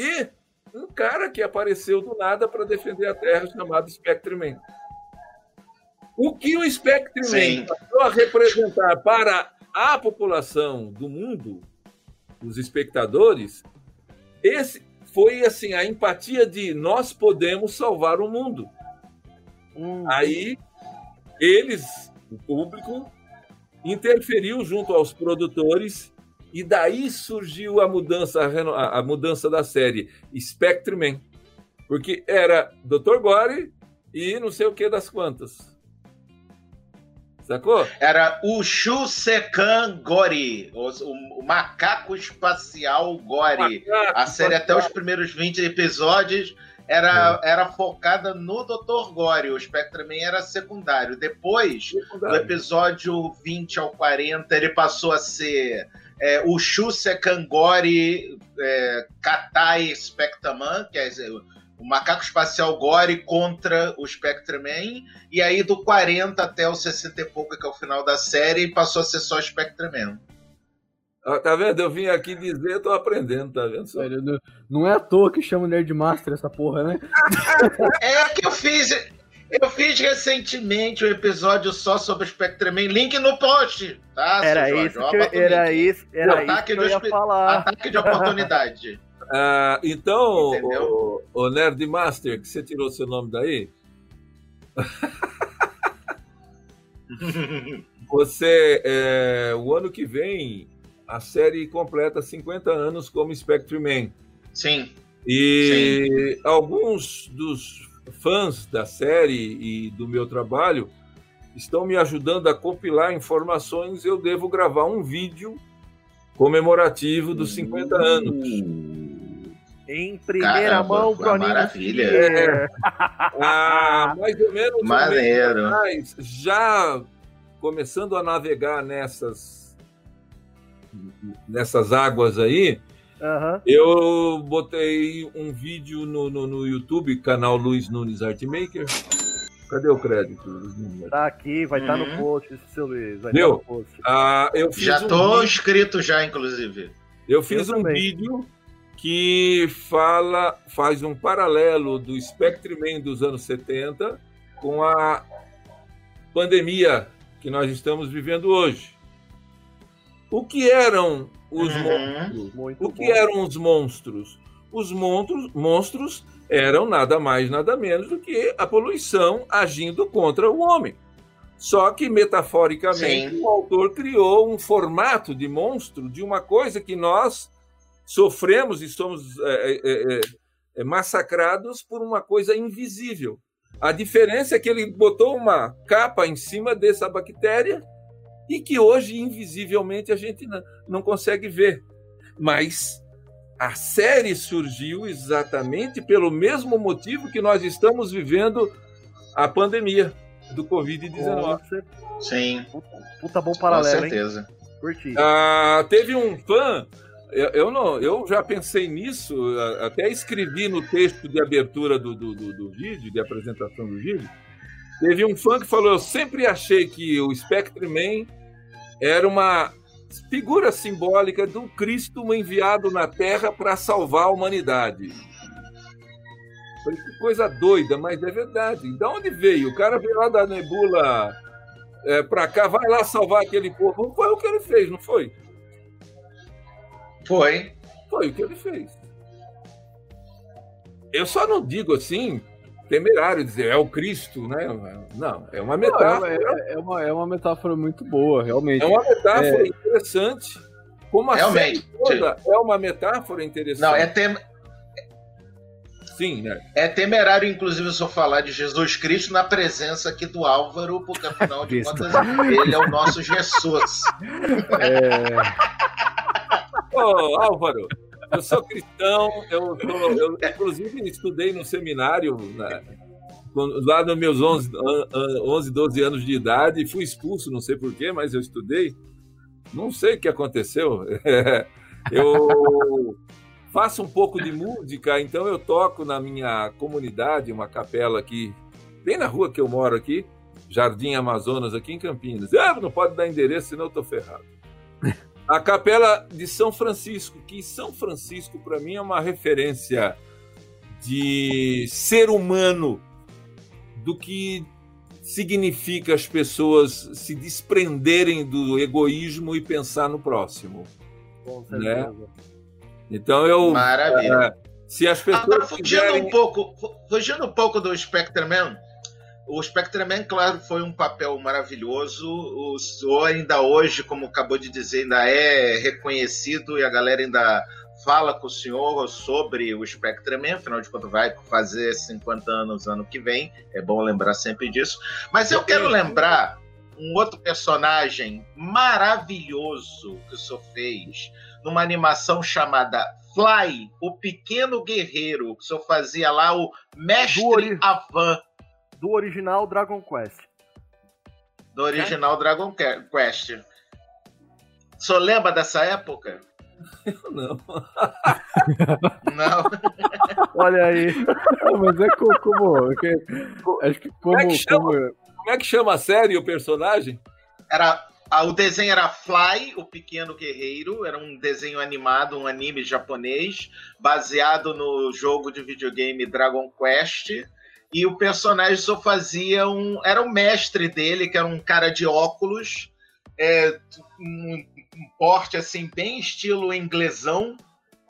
e um cara que apareceu do nada para defender a Terra chamado Spectreman. O que o Spectreman passou a representar para a população do mundo, os espectadores, esse foi assim a empatia de nós podemos salvar o mundo. Hum. Aí eles, o público, interferiu junto aos produtores e daí surgiu a mudança, a, mudança da série Spectreman. Porque era Dr. Gore e não sei o que das quantas. Sacou? Era o Shusekan Gori, o, o, macaco espacial Gori. Macaco a série, espacial. até os primeiros 20 episódios, era, é. era focada no Dr. Gore. O Spectreman era secundário. Depois, secundário. do episódio 20 ao 40, ele passou a ser é, o Shusha Kangori é, Katai Spectraman, que é o macaco espacial Gore contra o Spectreman, e aí do 40 até o 60 e pouco, que é o final da série, passou a ser só Spectreman. tá vendo? Eu vim aqui dizer, tô aprendendo, tá vendo? Só? Não é à toa que chama Nerd Master essa porra, né? é que eu fiz. Eu fiz recentemente um episódio só sobre Spectreman, link no post, tá? Era isso, que eu, era isso, era isso que eu ia falar. Ataque de oportunidade. ah, então, o, o Nerd Master, que você tirou seu nome daí? você, é, o ano que vem, a série completa 50 anos como Spectreman. Sim. E Sim. alguns dos fãs da série e do meu trabalho estão me ajudando a compilar informações. Eu devo gravar um vídeo comemorativo dos 50 anos. Em primeira Caramba, mão anime. maravilha. Sphere. Ah, mais ou menos um mês Maneiro. atrás, já começando a navegar nessas nessas águas aí, Aham. eu botei um vídeo no, no, no YouTube, canal Luiz Nunes Artmaker. Cadê o crédito? Tá aqui, vai estar no Uhum. post, seu Luiz. Vai estar no post. Ah, eu fiz Já um tô vídeo- inscrito já, inclusive. Eu fiz Eu um também. vídeo que fala, faz um paralelo do Spectreman dos anos 70 com a pandemia que nós estamos vivendo hoje. O que eram os Uhum. monstros? Muito O bom. que eram os monstros? Os monstros, monstros eram nada mais, nada menos do que a poluição agindo contra o homem. Só que, metaforicamente, Sim. o autor criou um formato de monstro de uma coisa que nós sofremos e somos é, é, é, é, massacrados por uma coisa invisível. A diferença é que ele botou uma capa em cima dessa bactéria e que hoje, invisivelmente, a gente não, consegue ver. Mas a série surgiu exatamente pelo mesmo motivo que nós estamos vivendo a pandemia do Covid-19. Nossa, Sim, Puta bom com paralelo, hein? certeza. Curti. Ah, teve um fã, eu, não, eu já pensei nisso, até escrevi no texto de abertura do, do, do- do vídeo, de apresentação do vídeo. Teve um fã que falou: Eu sempre achei que o Spectreman era uma figura simbólica do Cristo enviado na Terra para salvar a humanidade. Falei, que coisa doida, mas é verdade. De onde veio? O cara veio lá da nebula é, para cá, vai lá salvar aquele povo. Foi o que ele fez, não foi? Foi. Foi o que ele fez. Eu só não digo assim, temerário, dizer é o Cristo, né? Não, é uma Não, é, metáfora. é- é uma, é uma metáfora muito boa, realmente. É uma metáfora interessante. Como a Realmente. toda é uma metáfora interessante. Não, é, tem, Sim, né? é temerário, inclusive, se eu falar de Jesus Cristo na presença aqui do Álvaro, porque afinal de contas ele é o nosso Jesus. É, Ô, Álvaro, eu sou cristão, eu, sou- eu inclusive estudei no seminário né, quando- lá nos meus 11, an- an- 11, 12 anos de idade, fui expulso, não sei porquê, mas eu estudei. Não sei o que aconteceu. Eu faço um pouco de música, então eu toco na minha comunidade, uma capela aqui, bem na rua que eu moro aqui, Jardim Amazonas, aqui em Campinas. Ah, não pode dar endereço, senão eu tô ferrado. A Capela de São Francisco, que São Francisco, para mim, é uma referência de ser humano, do que significa as pessoas se desprenderem do egoísmo e pensar no próximo. Com né? certeza. Então, eu. Maravilha. é, se as Agora, pessoas fugindo quiserem. um pouco, fu- fugindo um pouco do Spectreman, o Spectreman, claro, foi um papel maravilhoso. O senhor ainda hoje, como acabou de dizer, ainda é reconhecido e a galera ainda fala com o senhor sobre o Spectreman, afinal de contas vai fazer 50 anos ano que vem, é bom lembrar sempre disso. Mas eu quero lembrar um outro personagem maravilhoso que o senhor fez numa animação chamada Fly, o Pequeno Guerreiro, que o senhor fazia lá o Mestre Avan, Do original Dragon Quest. do original Dragon Que- Quest. O senhor lembra dessa época? Não. Não. Olha aí. não, mas é co- como. que- acho que como. é que chama? como- Como é que chama a série o personagem? Era, ah, o desenho era Fly, o Pequeno Guerreiro. Era um desenho animado, um anime japonês, baseado no jogo de videogame Dragon Quest. E o personagem só fazia um. Era o mestre dele, que era um cara de óculos, é, um, um porte assim, bem estilo inglesão.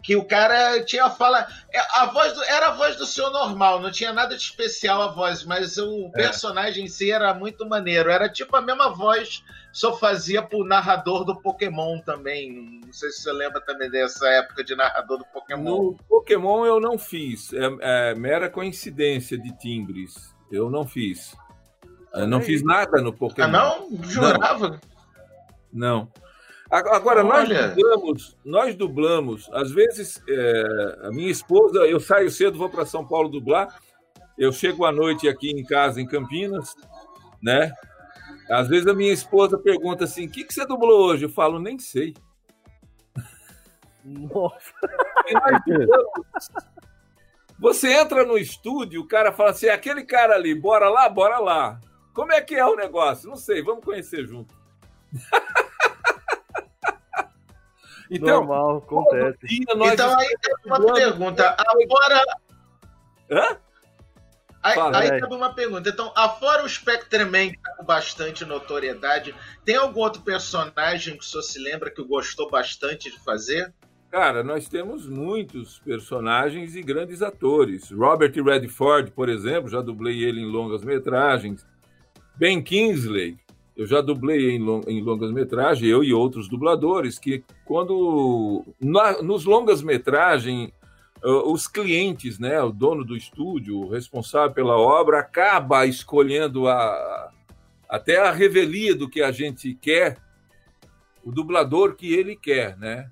Que o cara tinha fala. é, A voz do- era a voz do senhor normal, não tinha nada de especial a voz, mas o personagem em si era muito maneiro. Era tipo a mesma voz só fazia pro narrador do Pokémon também. Não sei se você lembra também dessa época de narrador do Pokémon. No Pokémon eu não fiz. É, é mera coincidência de timbres. Eu não fiz. Eu não fiz nada no Pokémon. Ah, não? Jurava? Não. Agora, nós dublamos, nós dublamos, às vezes, é, a minha esposa, eu saio cedo, vou para São Paulo dublar, eu chego à noite aqui em casa, em Campinas, né? Às vezes a minha esposa pergunta assim: o que, que você dublou hoje? Eu falo, nem sei. Nossa. Você entra no estúdio, o cara fala assim: aquele cara ali, bora lá, bora lá. Como é que é o negócio? Não sei, vamos conhecer junto. então, Normal, acontece. então aí tem uma pergunta. Agora. Hã? Aí, Fala, aí cabe uma pergunta. Então, afora o Spectreman, que tá com bastante notoriedade, tem algum outro personagem que o senhor se lembra que gostou bastante de fazer? Cara, nós temos muitos personagens e grandes atores. Robert Redford, por exemplo, já dublei ele em longas metragens. Ben Kingsley, eu já dublei em, long, em longas metragens, eu e outros dubladores, que quando na, nos longas metragens os clientes, né, o dono do estúdio, o responsável pela obra, acaba escolhendo a, até a revelia do que a gente quer, o dublador que ele quer, né?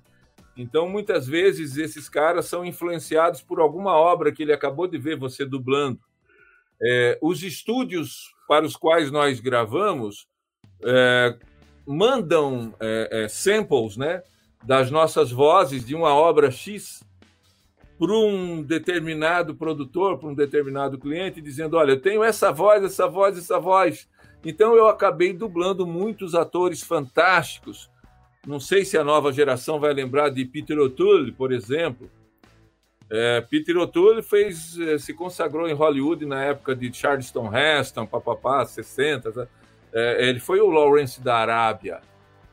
Então, muitas vezes, esses caras são influenciados por alguma obra que ele acabou de ver você dublando. É, os estúdios para os quais nós gravamos é, mandam é, é samples né, das nossas vozes de uma obra X para um determinado produtor, para um determinado cliente, dizendo: Olha, eu tenho essa voz, essa voz, essa voz. Então eu acabei dublando muitos atores fantásticos. Não sei se a nova geração vai lembrar de Peter O'Toole, por exemplo. É, Peter O'Toole fez, é, se consagrou em Hollywood na época de Charleston Heston, papapá, 60. É, ele foi o Lawrence da Arábia,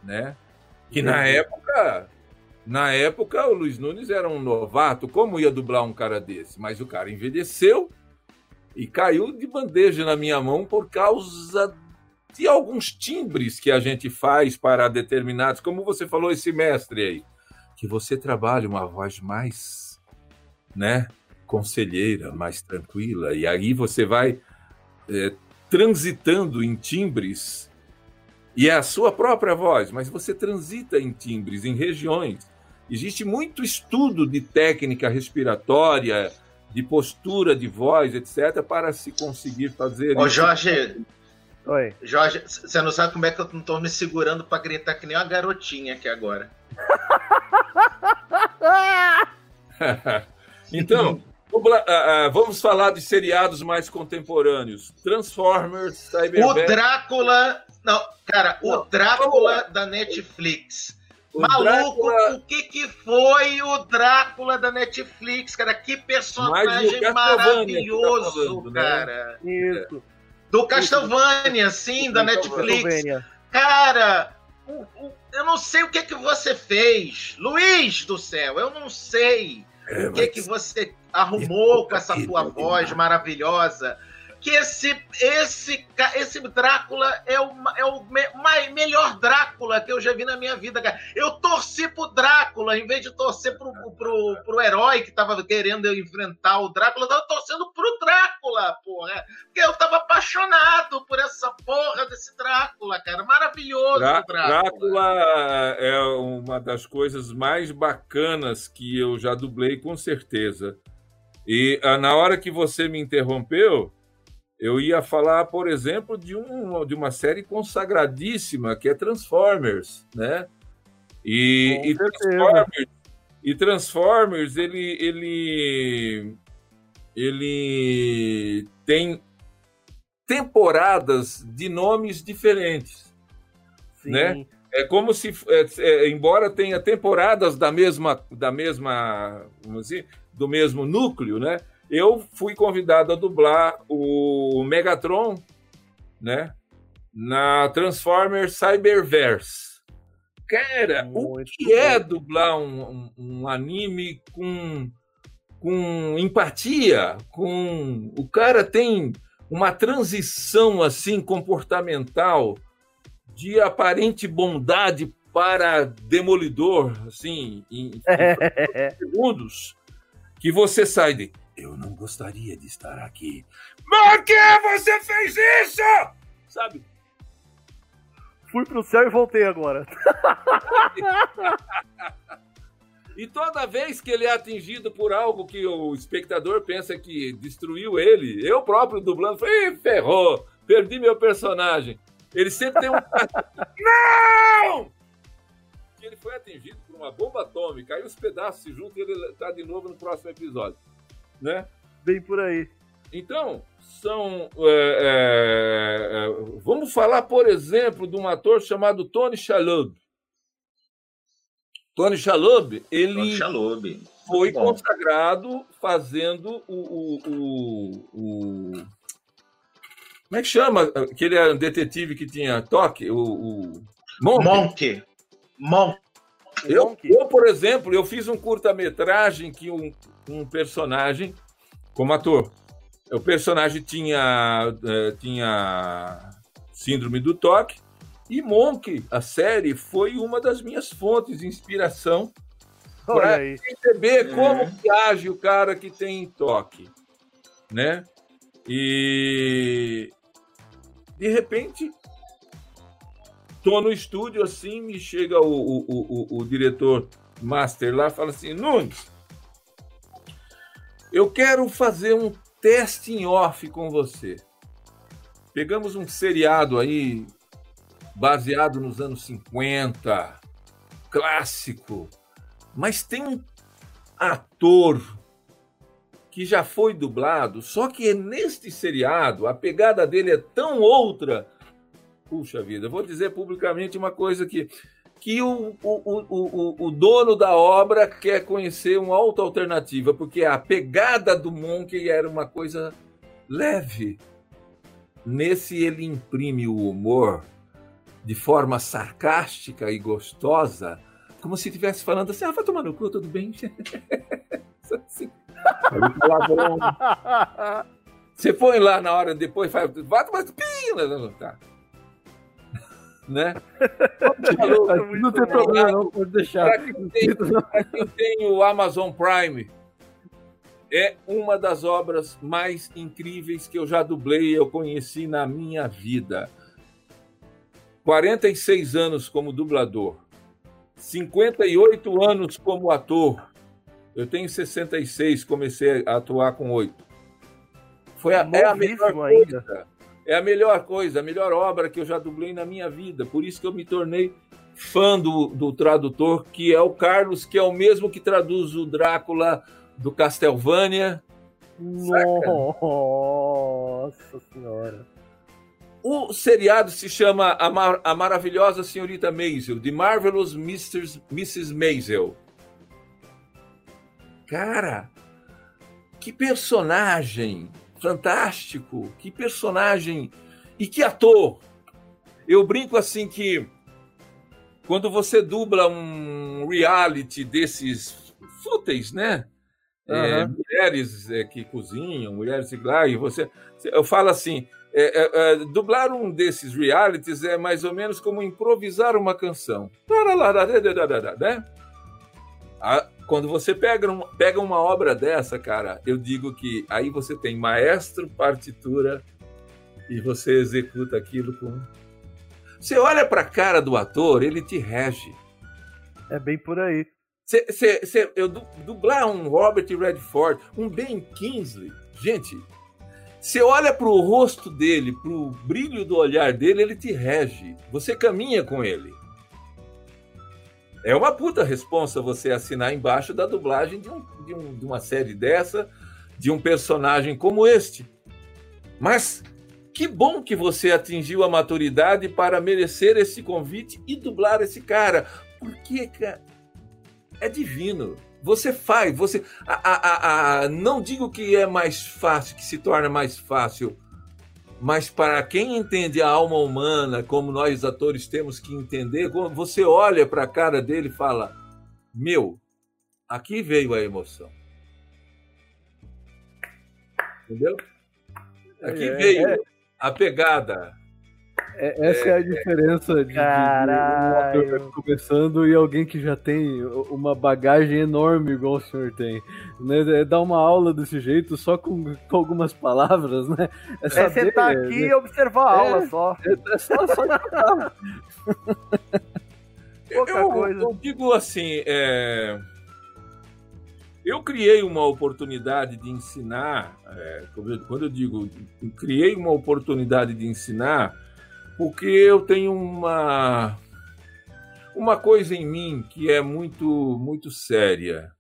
né? Que na uhum. época na época, o Luiz Nunes era um novato, como ia dublar um cara desse? Mas o cara envelheceu e caiu de bandeja na minha mão por causa de alguns timbres que a gente faz para determinados, como você falou esse mestre aí, que você trabalha uma voz mais, né, conselheira, mais tranquila, e aí você vai é, transitando em timbres e é a sua própria voz, mas você transita em timbres, em regiões Existe muito estudo de técnica respiratória, de postura de voz, etc., para se conseguir fazer. Ô, Jorge. Oi. Jorge, você não sabe como é que eu não estou me segurando para gritar que nem uma garotinha aqui agora. então, ah, ah, vamos falar de seriados mais contemporâneos. Transformers, Cyberpunk. O Drácula. Não, cara, o Drácula da Netflix o Maluco, Drácula... o que, que foi o Drácula da Netflix, cara? Que personagem maravilhoso, tá falando, né? cara. Né? Isso. Do Castlevania, sim, da Netflix. Cara, eu não sei o que, que você fez. Luiz do céu, eu não sei é, o que, que você arrumou com essa tua voz maravilhosa que esse, esse, esse Drácula é o, é o me, mais, melhor Drácula que eu já vi na minha vida, cara. Eu torci pro Drácula, em vez de torcer pro, pro, pro herói que tava querendo enfrentar o Drácula, eu tava torcendo pro Drácula, porra. Porque eu tava apaixonado por essa porra desse Drácula, cara. Maravilhoso, Drá Drácula. Drácula é uma das coisas mais bacanas que eu já dublei, com certeza. E ah, na hora que você me interrompeu, eu ia falar, por exemplo, de, um, de uma série consagradíssima que é Transformers, né? E, e Transformers, e Transformers ele, ele, ele tem temporadas de nomes diferentes, Sim. né? É como se, é, é, embora tenha temporadas da mesma, da mesma, vamos dizer, do mesmo núcleo, né? Eu fui convidado a dublar o Megatron, né? Na Transformers Cyberverse. Cara, Muito o que é bom. é dublar um, um, um, anime com, com empatia? Com o cara tem uma transição assim comportamental de aparente bondade para demolidor, assim, em, em segundos, que você sai de eu não gostaria de estar aqui. Por que você fez isso? Sabe? Fui pro céu e voltei agora. E toda vez que ele é atingido por algo que o espectador pensa que destruiu ele, eu próprio dublando, falei, ferrou, perdi meu personagem. Ele sempre tem um. Não! Que ele foi atingido por uma bomba atômica, aí os pedaços se juntam e ele está de novo no próximo episódio. Né? Bem por aí. Então, são. É, é, é, vamos falar, por exemplo, de um ator chamado Tony Shalhoub. Tony Shalhoub, ele Tony Shalhoub. foi Bom. consagrado fazendo o, o, o, o- Como é que chama? Aquele era um detetive que tinha toque? O, o... Monk. Monk. Monk. Eu, eu, por exemplo, eu fiz um curta-metragem que um, um personagem, como ator, o personagem tinha, eh, tinha síndrome do toque, e Monk, a série, foi uma das minhas fontes de inspiração aí. perceber Uhum. como que age o cara que tem toque, né? E de repente tô no estúdio assim, me chega o, o, o, o- o diretor master lá, fala assim, Nunes, eu quero fazer um teste em off com você. Pegamos um seriado aí baseado nos anos 50, clássico, mas tem um ator que já foi dublado, só que neste seriado a pegada dele é tão outra. Puxa vida, vou dizer publicamente uma coisa aqui. Que o, o, o, o, dono da obra quer conhecer uma outra alternativa, porque a pegada do Monk era uma coisa leve. Nesse ele imprime o humor de forma sarcástica e gostosa, como se estivesse falando assim, ah, vai tomar no cu, tudo bem? Você põe lá na hora depois, faz, vai tomar tá. Né? Não tem bom. problema, não, pode deixar. Pra quem tem, pra quem tem o Amazon Prime, é uma das obras mais incríveis que eu já dublei e eu conheci na minha vida. 46 anos como dublador, 58 anos como ator. Eu tenho 66, comecei a atuar com 8. Foi a, é a melhor Novíssimo ainda. É a melhor coisa, a melhor obra que eu já dublei na minha vida. Por isso que eu me tornei fã do, do tradutor, que é o Carlos, que é o mesmo que traduz o Drácula do Castlevania. Nossa senhora. O seriado se chama A, Mar- A Maravilhosa Senhorita Maisel, The Marvelous Mrs. Mrs. Maisel. Cara, que personagem fantástico, que personagem e que ator. Eu brinco assim que quando você dubla um reality desses fúteis, né? É, Aham. mulheres é, que cozinham, mulheres que lá, e você, eu falo assim, é, é, é, dublar um desses realities é mais ou menos como improvisar uma canção, né? Quando você pega, um- pega uma obra dessa, cara, eu digo que aí você tem maestro, partitura e você executa aquilo com. Você olha para a cara do ator, ele te rege. É bem por aí. Cê, cê- cê- eu du- dublar um Robert Redford, um Ben Kingsley, gente, você olha para o rosto dele, para o brilho do olhar dele, ele te rege. Você caminha com ele. É uma puta responsa você assinar embaixo da dublagem de, um- de um- de uma série dessa, de um personagem como este. Mas que bom que você atingiu a maturidade para merecer esse convite e dublar esse cara. Porque, cara, é divino. Você faz, você. a- a- a- não digo que é mais fácil, que se torna mais fácil, mas para quem entende a alma humana, como nós atores temos que entender, quando você olha para a cara dele e fala: Meu, aqui veio a emoção. Entendeu? Aqui É, veio é. a pegada. É, essa é, é a diferença de, de, de um ator começando e alguém que já tem uma bagagem enorme igual o senhor tem. Né? É dar uma aula desse jeito só com, com algumas palavras, né? É, saber, é sentar aqui né? e observar a aula é, só. É, é só, só eu, eu, digo assim, é... eu criei uma oportunidade de ensinar, é, quando eu digo criei uma oportunidade de ensinar, porque eu tenho uma uma coisa em mim que é muito muito séria.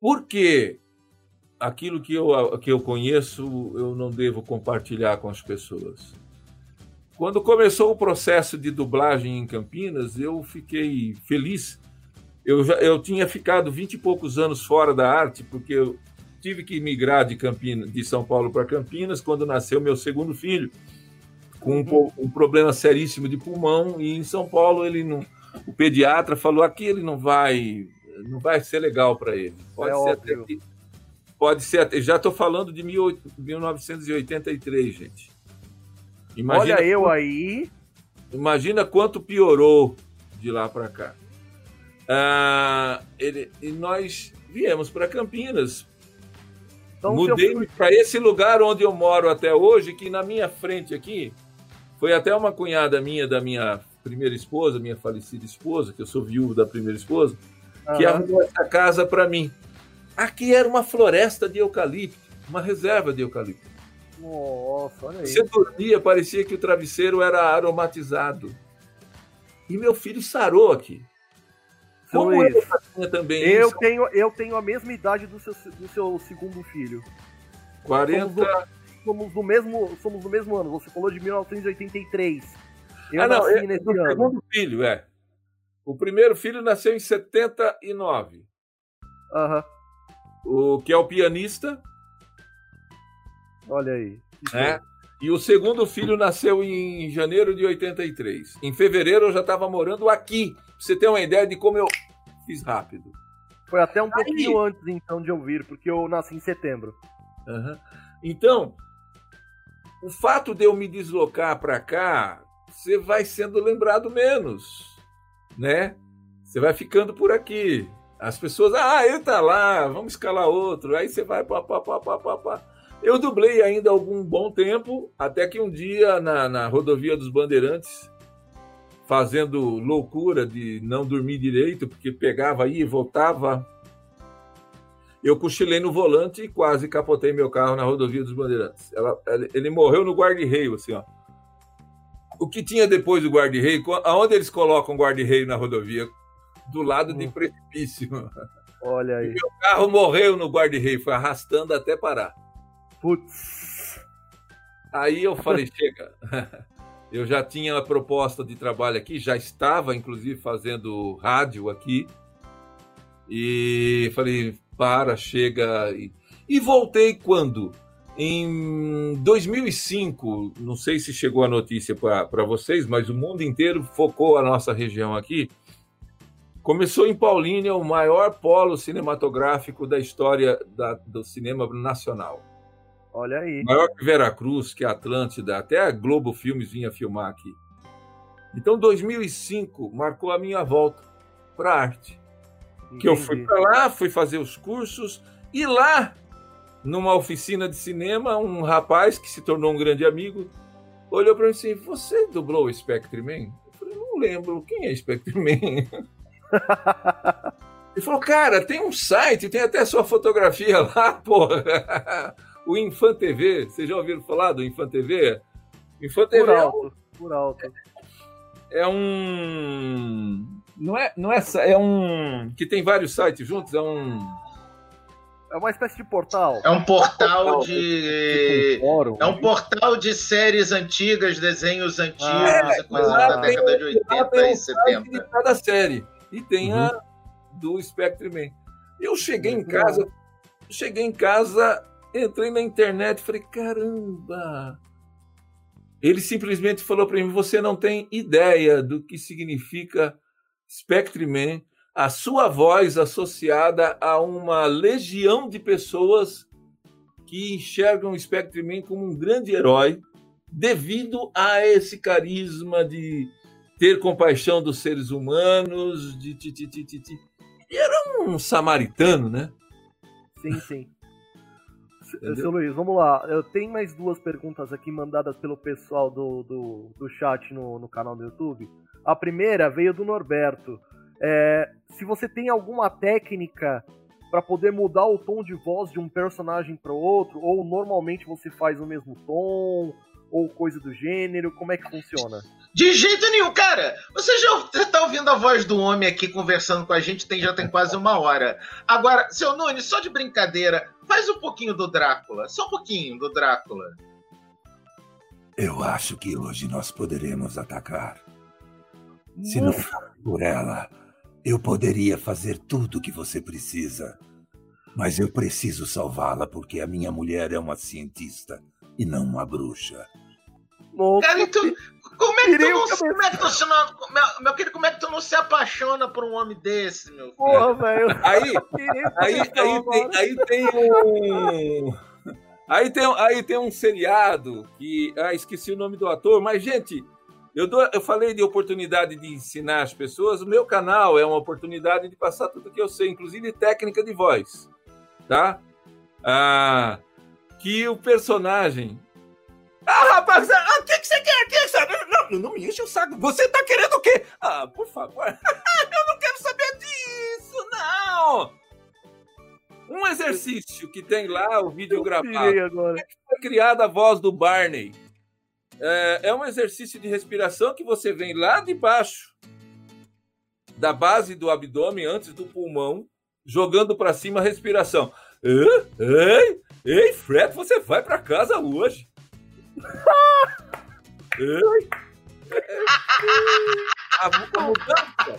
Porque aquilo que eu, que eu conheço eu não devo compartilhar com as pessoas. Quando começou o processo de dublagem em Campinas, eu fiquei feliz. Eu, já, eu tinha ficado vinte e poucos anos fora da arte, porque eu tive que migrar de, Campinas, de São Paulo para Campinas quando nasceu meu segundo filho com um, um, problema seríssimo de pulmão e em São Paulo ele não, o pediatra falou aqui ele não vai não vai ser legal para ele. Pode é ser óbvio. até que, pode ser até, já estou falando de 1983, gente. Imagina Olha eu aí. Imagina quanto piorou de lá para cá. Ah, ele, e nós viemos para Campinas. Então, Mudei para esse lugar onde eu moro até hoje, que na minha frente aqui foi até uma cunhada minha, da minha primeira esposa, minha falecida esposa, que eu sou viúvo da primeira esposa, uhum. que arrumou essa casa para mim. Aqui era uma floresta de eucalipto, uma reserva de eucalipto. Nossa, olha aí. Você dormia, parecia que o travesseiro era aromatizado. E meu filho sarou aqui. Como eu também. Eu tenho, eu tenho a mesma idade do seu, do seu segundo filho. 40 somos do mesmo, somos do mesmo ano. Você falou de 1983. Eu ah, não, é, nesse ano. segundo filho, é. O primeiro filho nasceu em 79. Aham. O que é o pianista. Olha aí. É. E o segundo filho nasceu em janeiro de 83. Em fevereiro eu já estava morando aqui. Pra você ter uma ideia de como eu fiz rápido. Foi até um aí... pouquinho antes, então, de eu vir, porque eu nasci em setembro. Uhum. Então, o fato de eu me deslocar para cá, você vai sendo lembrado menos, né? Você vai ficando por aqui. As pessoas, ah, ele tá lá, vamos escalar outro. Aí você vai, pá, pá, pá, pá, pá, pá. Eu dublei ainda algum bom tempo, até que um dia na, na rodovia dos Bandeirantes, fazendo loucura de não dormir direito, porque pegava aí e voltava eu cochilei no volante e quase capotei meu carro na rodovia dos Bandeirantes. Ela, ele morreu no guarda-reio, assim, ó. O que tinha depois do guarda-reio? Aonde eles colocam guarda-reio na rodovia? Do lado de hum. precipício. Olha aí. E meu carro morreu no guarda-reio, foi arrastando até parar. Putz. Aí eu falei, chega. Eu já tinha a proposta de trabalho aqui, já estava, inclusive, fazendo rádio aqui. E falei, para, chega. E, e voltei quando? Em 2005, não sei se chegou a notícia para vocês, mas o mundo inteiro focou a nossa região aqui. Começou em Paulínia o maior polo cinematográfico da história da, do cinema nacional. Olha aí. Maior que Veracruz, que Atlântida, até a Globo Filmes vinha filmar aqui. Então, 2005 marcou a minha volta para a arte. Que eu fui para lá, fui fazer os cursos, e lá, numa oficina de cinema, um rapaz que se tornou um grande amigo olhou para mim assim: Você dublou o Spectre Man? Eu falei: Não lembro, quem é Spectre Man? Ele falou: Cara, tem um site, tem até sua fotografia lá, porra. o Infan TV, vocês já ouviram falar do Infan TV? Infan TV por é alto, é por alto. É um não é, não é, é um que tem vários sites juntos, é um é uma espécie de portal. É um portal de. Tipo é um portal de séries antigas, desenhos antigos, ah, coisa da década de 80 e 70. De cada série. E tem uhum. a do Spectre Man. Eu cheguei em casa, cheguei em casa, entrei na internet e falei: caramba! Ele simplesmente falou para mim: você não tem ideia do que significa Spectreman, a sua voz associada a uma legião de pessoas que enxergam o Spectreman como um grande herói devido a esse carisma de ter compaixão dos seres humanos, de, de, de, de, de. era um samaritano, né? Sim, sim. Seu Luiz, vamos lá. Eu tenho mais duas perguntas aqui mandadas pelo pessoal do, do, do chat no, no canal do YouTube. A primeira veio do Norberto. É, se você tem alguma técnica para poder mudar o tom de voz de um personagem para outro, ou normalmente você faz o mesmo tom, ou coisa do gênero, como é que funciona? De jeito nenhum, cara. Você já está ouvindo a voz do homem aqui conversando com a gente, tem, já tem quase uma hora. Agora, seu Nunes, só de brincadeira, faz um pouquinho do Drácula. Só um pouquinho do Drácula. Eu acho que hoje nós poderemos atacar. Se não for por ela, eu poderia fazer tudo o que você precisa. Mas eu preciso salvá-la porque a minha mulher é uma cientista e não uma bruxa. Cara, então, como é que tu não, como é que tu se, meu, meu querido, como é que tu não se apaixona por um homem desse, meu filho? Porra, velho. Aí, aí, aí, tem, aí tem um. Aí tem, aí tem um seriado que. Ah, esqueci o nome do ator, mas, gente, eu, dou, eu falei de oportunidade de ensinar as pessoas. O meu canal é uma oportunidade de passar tudo que eu sei, inclusive técnica de voz. Tá? Ah, que o personagem ah, rapaz, ah, o que, que você quer aqui? Não, não me enche o saco. Você tá querendo o quê? Ah, por favor. eu não quero saber disso, não. Um exercício que tem lá, o vídeo gravado. Agora. É foi criada a voz do Barney. É, é um exercício de respiração que você vem lá de baixo, da base do abdômen, antes do pulmão, jogando para cima a respiração. Ei, ei, ei, Fred, você vai para casa hoje. a, mudança.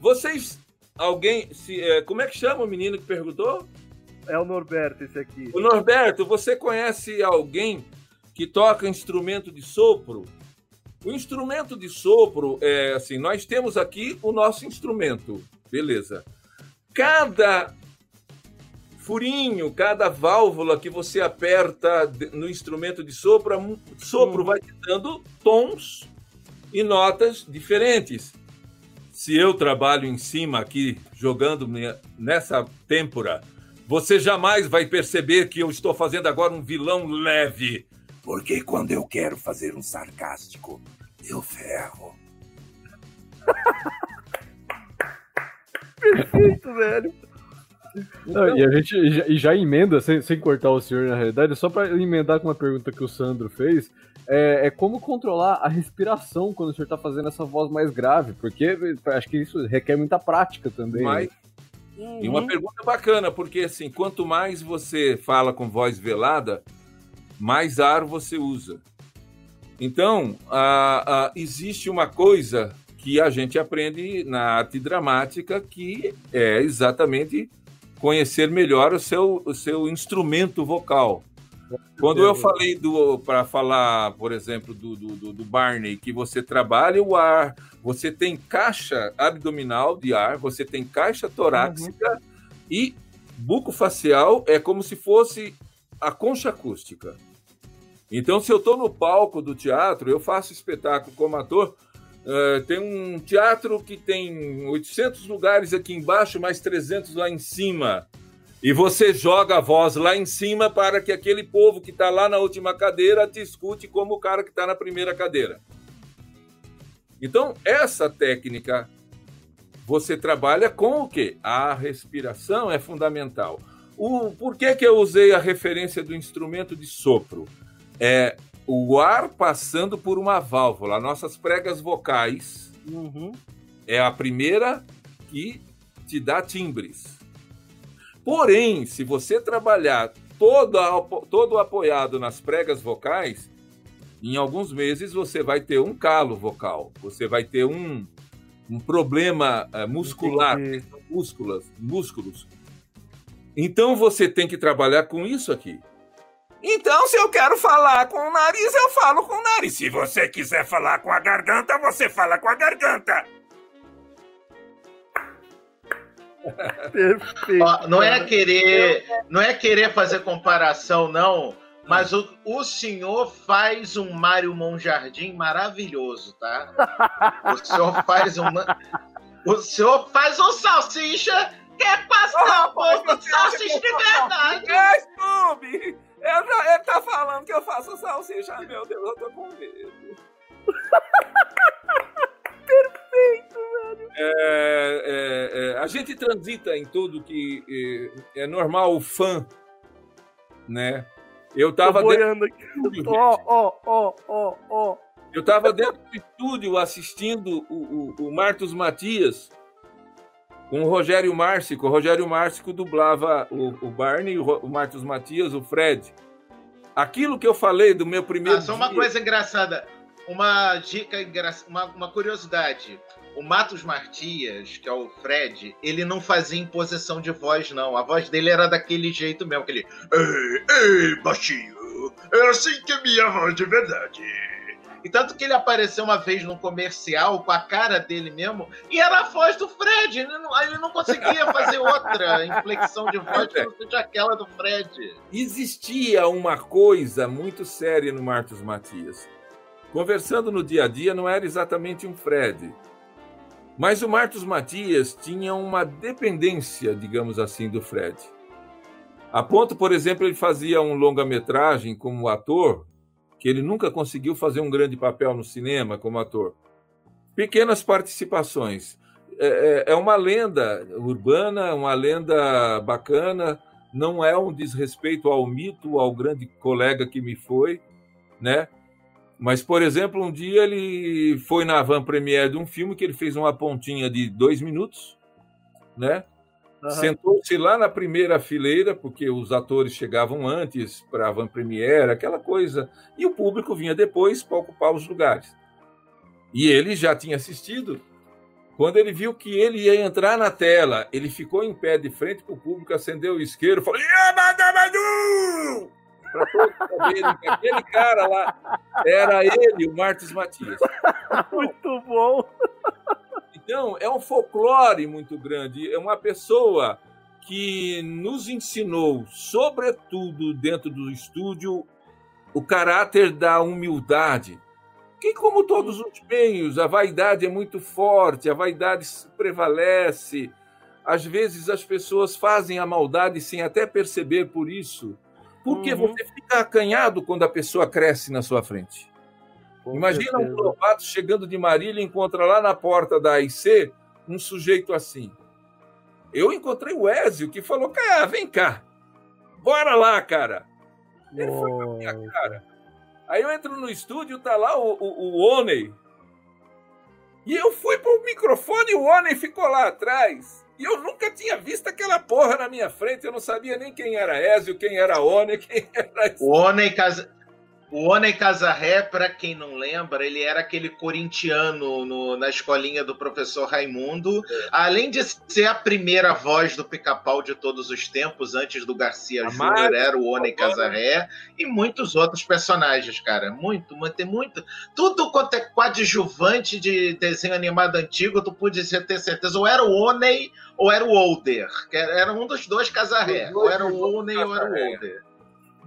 Vocês. Alguém. Se, é, como é que chama o menino que perguntou? É o Norberto, esse aqui. O Norberto, você conhece alguém que toca instrumento de sopro? O instrumento de sopro é assim: nós temos aqui o nosso instrumento, beleza. Cada furinho, cada válvula que você aperta no instrumento de sopro, sopro vai te dando tons e notas diferentes. Se eu trabalho em cima aqui, jogando nessa têmpora, você jamais vai perceber que eu estou fazendo agora um vilão leve. Porque quando eu quero fazer um sarcástico, eu ferro. Perfeito, velho. Não, e a gente já, e já emenda, sem, sem, cortar o senhor na realidade, só para emendar com uma pergunta que o Sandro fez, é, é, como controlar a respiração quando o senhor está fazendo essa voz mais grave, porque acho que isso requer muita prática também. Mas, né? uhum. E uma pergunta bacana, porque assim, quanto mais você fala com voz velada, mais ar você usa. Então, a, a, existe uma coisa que a gente aprende na arte dramática que é exatamente conhecer melhor o seu, o seu instrumento vocal. Quando eu falei do para falar, por exemplo, do, do, do, Barney, que você trabalha o ar, você tem caixa abdominal de ar, você tem caixa torácica uhum. e bucofacial é como se fosse a concha acústica. Então, se eu estou no palco do teatro, eu faço espetáculo como ator, Uh, tem um teatro que tem 800 lugares aqui embaixo, mais 300 lá em cima. E você joga a voz lá em cima para que aquele povo que está lá na última cadeira te escute como o cara que está na primeira cadeira. Então, essa técnica você trabalha com o quê? A respiração é fundamental. O, por que, que eu usei a referência do instrumento de sopro? É, o ar passando por uma válvula. Nossas pregas vocais uhum. é a primeira que te dá timbres. Porém, se você trabalhar todo, todo apoiado nas pregas vocais, em alguns meses você vai ter um calo vocal, você vai ter um, um problema uh, muscular, músculos, músculos. Então você tem que trabalhar com isso aqui. Então, se eu quero falar com o nariz, eu falo com o nariz. Se você quiser falar com a garganta, você fala com a garganta. Perfeito. Ó, não é querer, não é querer fazer comparação, não. Mas o, o senhor faz um Mário Monjardim maravilhoso, tá? O senhor faz um. O senhor faz um salsicha que é pastel, oh, salsicha de verdade. É, Scooby! Ele tá falando que eu faço salsicha. Ai, meu Deus, eu tô com medo. Perfeito, velho. É, é, é, a gente transita em tudo que é, é normal o fã, né? Eu tava dentro aqui. Ó, ó, ó, ó, ó. Eu tava dentro do estúdio assistindo o, o, o Marcos Matias com o Rogério Márcico. O Rogério Márcico dublava o, o Barney, o, o Marcos Matias, o Fred. Aquilo que eu falei do meu primeiro. Ah, só uma coisa engraçada. Uma dica, engraçada, uma, uma curiosidade. O Matos Matias, que é o Fred, ele não fazia imposição de voz, não. A voz dele era daquele jeito mesmo, aquele. Ei, ei, baixinho. É assim que é minha voz de verdade. E tanto que ele apareceu uma vez num comercial com a cara dele mesmo, e era a voz do Fred. Ele não, ele não conseguia fazer outra inflexão de voz que não seja aquela do Fred. Existia uma coisa muito séria no Marcos Matias. Conversando no dia a dia, não era exatamente um Fred. Mas o Marcos Matias tinha uma dependência, digamos assim, do Fred. A ponto, por exemplo, ele fazia um longa-metragem como ator que ele nunca conseguiu fazer um grande papel no cinema como ator. Pequenas participações. É, é, é uma lenda urbana, uma lenda bacana, não é um desrespeito ao mito, ao grande colega que me foi, né? Mas, por exemplo, um dia ele foi na van premiere de um filme que ele fez uma pontinha de dois minutos, né? Uhum. Sentou-se lá na primeira fileira, porque os atores chegavam antes para a van premiere, aquela coisa, e o público vinha depois para ocupar os lugares. E ele já tinha assistido. Quando ele viu que ele ia entrar na tela, ele ficou em pé de frente para o público, acendeu o isqueiro e falou: Yamadamadu! Para todos saberem que aquele cara lá era ele, o Martins Matias. Muito bom! Então, é um folclore muito grande. É uma pessoa que nos ensinou, sobretudo dentro do estúdio, o caráter da humildade. Que, como todos os meios, a vaidade é muito forte, a vaidade prevalece. Às vezes as pessoas fazem a maldade sem até perceber por isso. Porque uhum. você fica acanhado quando a pessoa cresce na sua frente. Com Imagina certeza. um Lobato chegando de Marília e encontra lá na porta da AIC um sujeito assim. Eu encontrei o Ézio que falou: Cara, vem cá, bora lá, cara. Ele foi pra minha cara. Aí eu entro no estúdio, tá lá o, o, o Oney. E eu fui pro microfone e o Oney ficou lá atrás. E eu nunca tinha visto aquela porra na minha frente. Eu não sabia nem quem era Ézio, quem era Oney, quem era. O Oney, casa... O Oney Casarré, para quem não lembra, ele era aquele corintiano no, na escolinha do professor Raimundo. É. Além de ser a primeira voz do pica-pau de todos os tempos, antes do Garcia Júnior, era o Oney Casarré. E muitos outros personagens, cara. Muito, tem muito. Tudo quanto é coadjuvante de desenho animado antigo, tu podia ter certeza. Ou era o Oney ou era o Older. Era um dos dois Casarré. Ou era o Oney ou era o Older.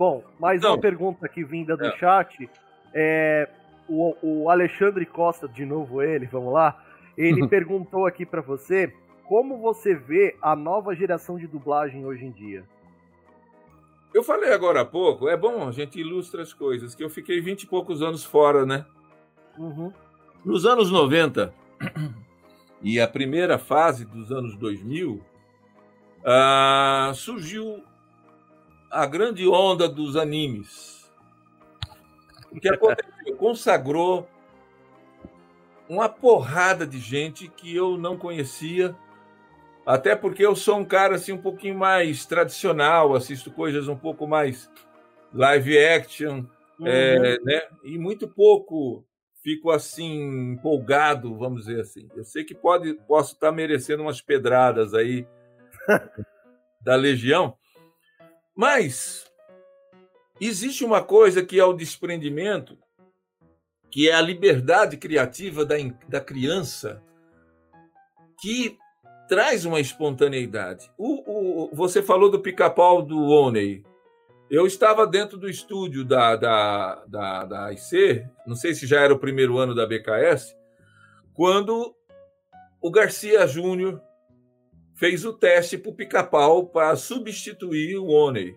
Bom, mais Não. uma pergunta aqui vinda do é. chat. É, o, o, Alexandre Costa, de novo ele, vamos lá. Ele perguntou aqui para você como você vê a nova geração de dublagem hoje em dia. Eu falei agora há pouco, é bom a gente ilustra as coisas, que eu fiquei vinte e poucos anos fora, né? Uhum. Nos anos 90 e a primeira fase dos anos 2000, ah, surgiu a grande onda dos animes. O que aconteceu? Consagrou uma porrada de gente que eu não conhecia, até porque eu sou um cara assim um pouquinho mais tradicional, assisto coisas um pouco mais live action, uhum. é, né? E muito pouco fico assim empolgado, vamos dizer assim. Eu sei que pode, posso estar merecendo umas pedradas aí da legião, mas existe uma coisa que é o desprendimento, que é a liberdade criativa da, da criança, que traz uma espontaneidade. O, o, você falou do pica-pau do Oney. Eu estava dentro do estúdio da, da, da, da AIC, não sei se já era o primeiro ano da BKS, quando o Garcia Júnior fez o teste para o pica-pau para substituir o Oney.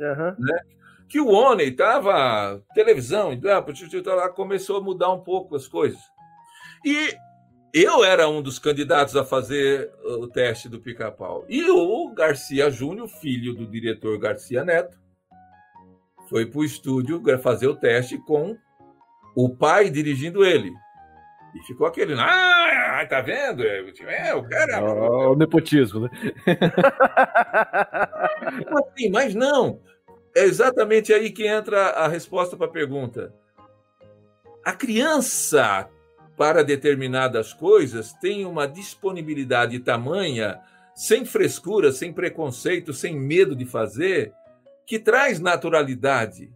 Aham. né? Que o Oney estava televisão, começou a mudar um pouco as coisas. E eu era um dos candidatos a fazer o teste do pica-pau. E o Garcia Júnior, filho do diretor Garcia Neto, foi para o estúdio fazer o teste com o pai dirigindo ele. E ficou aquele, ah, tá vendo? É, o cara. Ó, O nepotismo, né? Assim, mas não. É exatamente aí que entra a resposta para a pergunta. A criança, para determinadas coisas, tem uma disponibilidade tamanha, sem frescura, sem preconceito, sem medo de fazer, que traz naturalidade.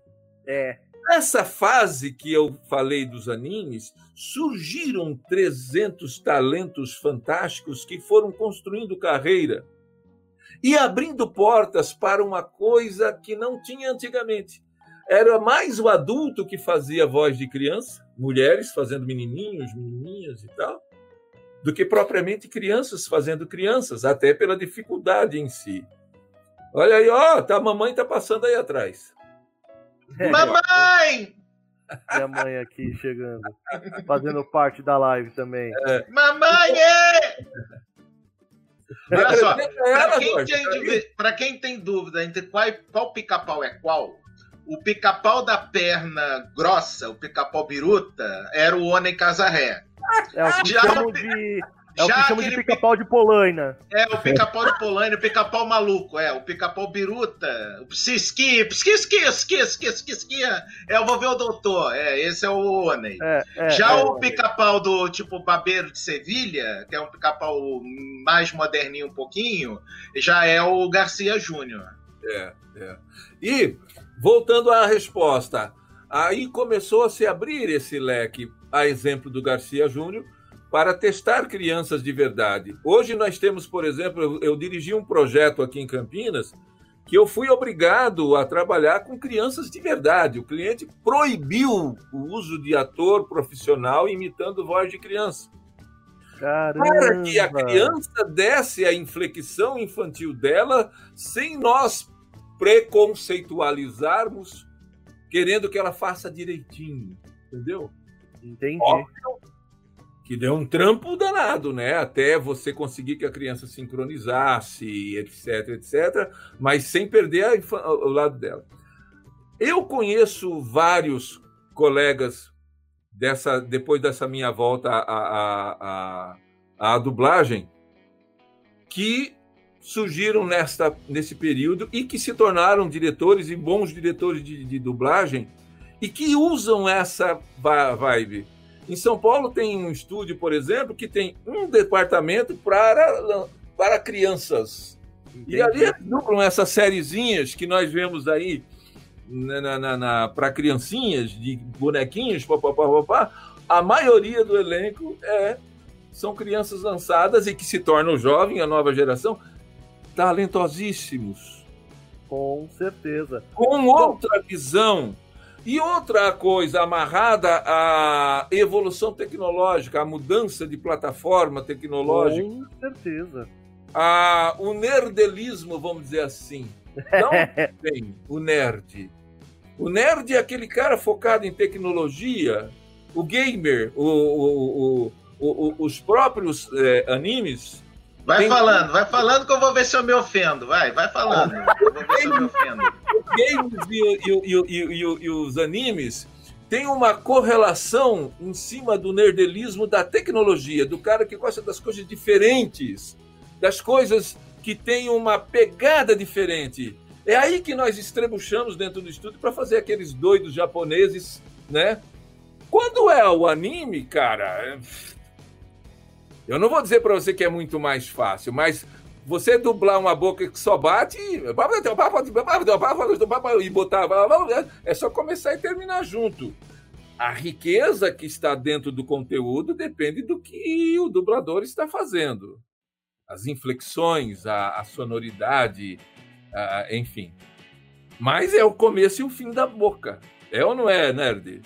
É. Nessa fase que eu falei dos animes, surgiram 300 talentos fantásticos que foram construindo carreira e abrindo portas para uma coisa que não tinha antigamente. Era mais o adulto que fazia voz de criança, mulheres fazendo menininhos, menininhas e tal, do que propriamente crianças fazendo crianças, até pela dificuldade em si. Olha aí, ó, tá, a mamãe tá passando aí atrás. Mamãe! Minha mãe aqui chegando. Fazendo parte da live também. Mamãe! é! Olha só, Ela, pra quem, tem, dúvida- pra quem tem dúvida entre qual, qual pica-pau é qual, o pica-pau da perna grossa, o pica-pau biruta, era o Oney Casarré. É o que Já- chamam de. É o que Já chamam de aquele pica-pau de Polaina. É, o pica-pau de Polônia, o pica-pau maluco, é, o pica-pau biruta, o psiski, psiski, psiski, psiski, é, eu vou ver o doutor, é, esse é o Oney. É, é, Já é. o pica-pau do tipo Babeiro de Sevilha, que é um pica-pau mais moderninho um pouquinho, já é o Garcia Júnior. É, é. E, voltando à resposta, aí começou a se abrir esse leque, a exemplo do Garcia Júnior, para testar crianças de verdade. Hoje nós temos, por exemplo, eu, eu dirigi um projeto aqui em Campinas que eu fui obrigado a trabalhar com crianças de verdade. O cliente proibiu o uso de ator profissional imitando voz de criança Caramba. para que a criança desse a inflexão infantil dela sem nós preconceitualizarmos, querendo que ela faça direitinho, entendeu? Entendi. Óbvio que deu um trampo danado, né? Até você conseguir que a criança sincronizasse, etc, etc, mas sem perder o lado dela. Eu conheço vários colegas dessa depois dessa minha volta à, à, à, à dublagem que surgiram nesta, nesse período e que se tornaram diretores e bons diretores de, de dublagem e que usam essa vibe. Em São Paulo tem um estúdio, por exemplo, que tem um departamento para, para crianças. E ali eles dublam essas sériezinhas que nós vemos aí na, na, na, para criancinhas, de bonequinhos, papapá, papá. A maioria do elenco é, são crianças lançadas e que se tornam jovem, a nova geração, talentosíssimos, Com certeza. com outra visão. E outra coisa amarrada à evolução tecnológica, à mudança de plataforma tecnológica, Com certeza. a, o nerdelismo, vamos dizer assim. Não tem o nerd. O nerd é aquele cara focado em tecnologia, o gamer, o, o- o- o- o- os próprios é, animes. Vai Tem- falando, vai falando que eu vou ver se eu me ofendo. Vai, vai falando. Eu vou ver se eu me ofendo. Games e, e e e os animes têm uma correlação em cima do nerdelismo da tecnologia, do cara que gosta das coisas diferentes, das coisas que têm uma pegada diferente. É aí que nós estrebuchamos dentro do estúdio para fazer aqueles doidos japoneses, né? Quando é o anime, cara, eu não vou dizer para você que é muito mais fácil, mas você dublar uma boca que só bate e botar. É só começar e terminar junto. A riqueza que está dentro do conteúdo depende do que o dublador está fazendo. As inflexões, a, a sonoridade, a- enfim. Mas é o começo e o fim da boca. É ou não é, Nerd?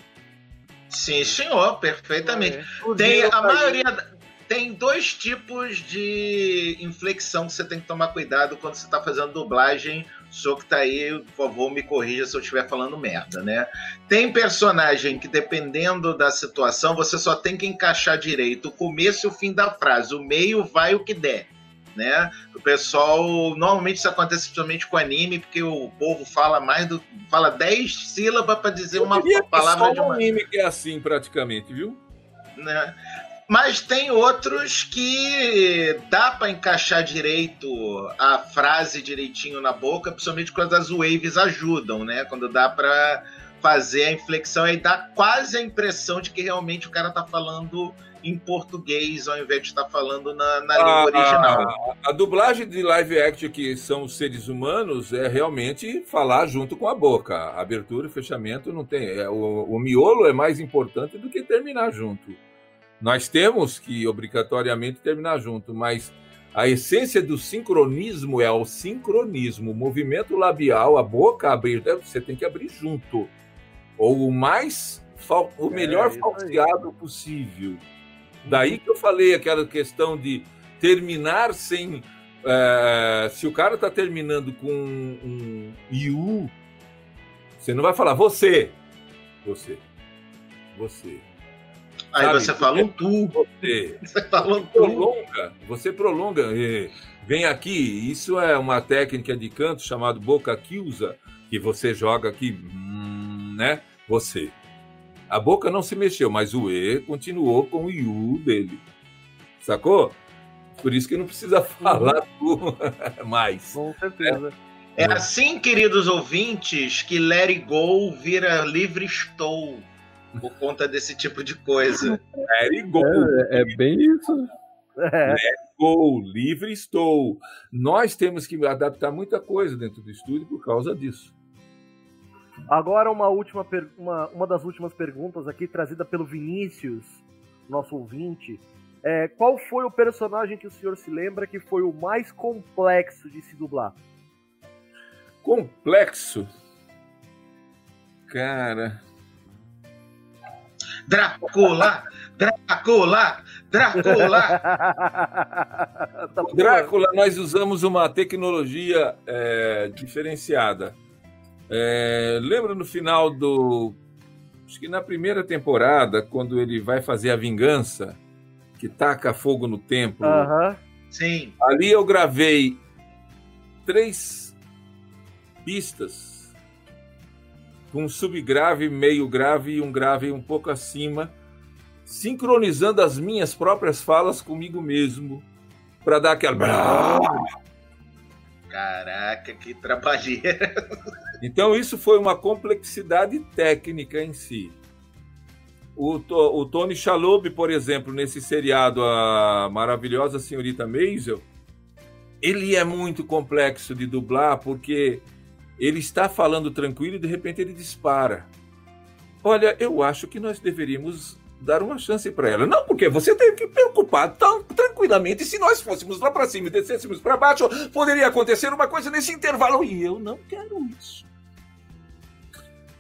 Sim, senhor, perfeitamente. É. Tem a maioria. Tem dois tipos de inflexão que você tem que tomar cuidado quando você está fazendo dublagem. O senhor que tá aí, por favor, me corrija se eu estiver falando merda, né? Tem personagem que, dependendo da situação, você só tem que encaixar direito o começo e o fim da frase. O meio vai o que der né? O pessoal, normalmente isso acontece principalmente com anime, porque o povo fala mais do fala 10 sílabas para dizer uma palavra de uma anime que é assim praticamente, viu? Né? Mas tem outros que dá para encaixar direito a frase direitinho na boca, principalmente quando as waves ajudam, né? Quando dá para fazer a inflexão aí dá quase a impressão de que realmente o cara tá falando em português ao invés de estar falando na, na língua original. A, a, dublagem de live action, que são os seres humanos, é realmente falar junto com a boca. A abertura e fechamento não tem. É, o, o miolo é mais importante do que terminar junto. Nós temos que obrigatoriamente terminar junto, mas a essência do sincronismo é o sincronismo. O movimento labial, a boca abrir, você tem que abrir junto. Ou o mais o melhor é, falseado possível. Daí que eu falei aquela questão de terminar sem. É, se o cara está terminando com um IU, você não vai falar você. Você. Você. Aí Sabe? você fala um tu. Você. Você fala um tu. Prolonga, você prolonga. Vem aqui. Isso é uma técnica de canto chamada boca Kyusa, que você joga aqui, hum, né? Você. A boca não se mexeu, mas o E continuou com o IU dele. Sacou? Por isso que não precisa falar uhum. mais. Com certeza. É. é assim, queridos ouvintes, que Let It Go vira Livre Estou por conta desse tipo de coisa. Let It Go. É, é bem isso. É. Let Go, Livre Estou. Nós temos que adaptar muita coisa dentro do estúdio por causa disso. Agora uma última per... uma, uma das últimas perguntas aqui trazida pelo Vinícius, nosso ouvinte. É, qual foi o personagem que o senhor se lembra que foi o mais complexo de se dublar? Complexo? Cara. Drácula! Drácula! Drácula! Tá Drácula, nós usamos uma tecnologia é, diferenciada é, lembra no final do. Acho que na primeira temporada, quando ele vai fazer a vingança, que taca fogo no templo. Uhum. Sim. Ali eu gravei três pistas com um subgrave, meio grave e um grave um pouco acima, sincronizando as minhas próprias falas comigo mesmo para dar aquela Caraca, que trabalheira. Então, isso foi uma complexidade técnica em si. O, o Tony Shalhoub, por exemplo, nesse seriado A Maravilhosa Senhorita Maisel, ele é muito complexo de dublar porque ele está falando tranquilo e de repente ele dispara. Olha, eu acho que nós deveríamos dar uma chance para ela. Não, porque você tem que preocupar tão tranquilamente. Se nós fôssemos lá para cima e descêssemos para baixo, poderia acontecer uma coisa nesse intervalo. E eu não quero isso.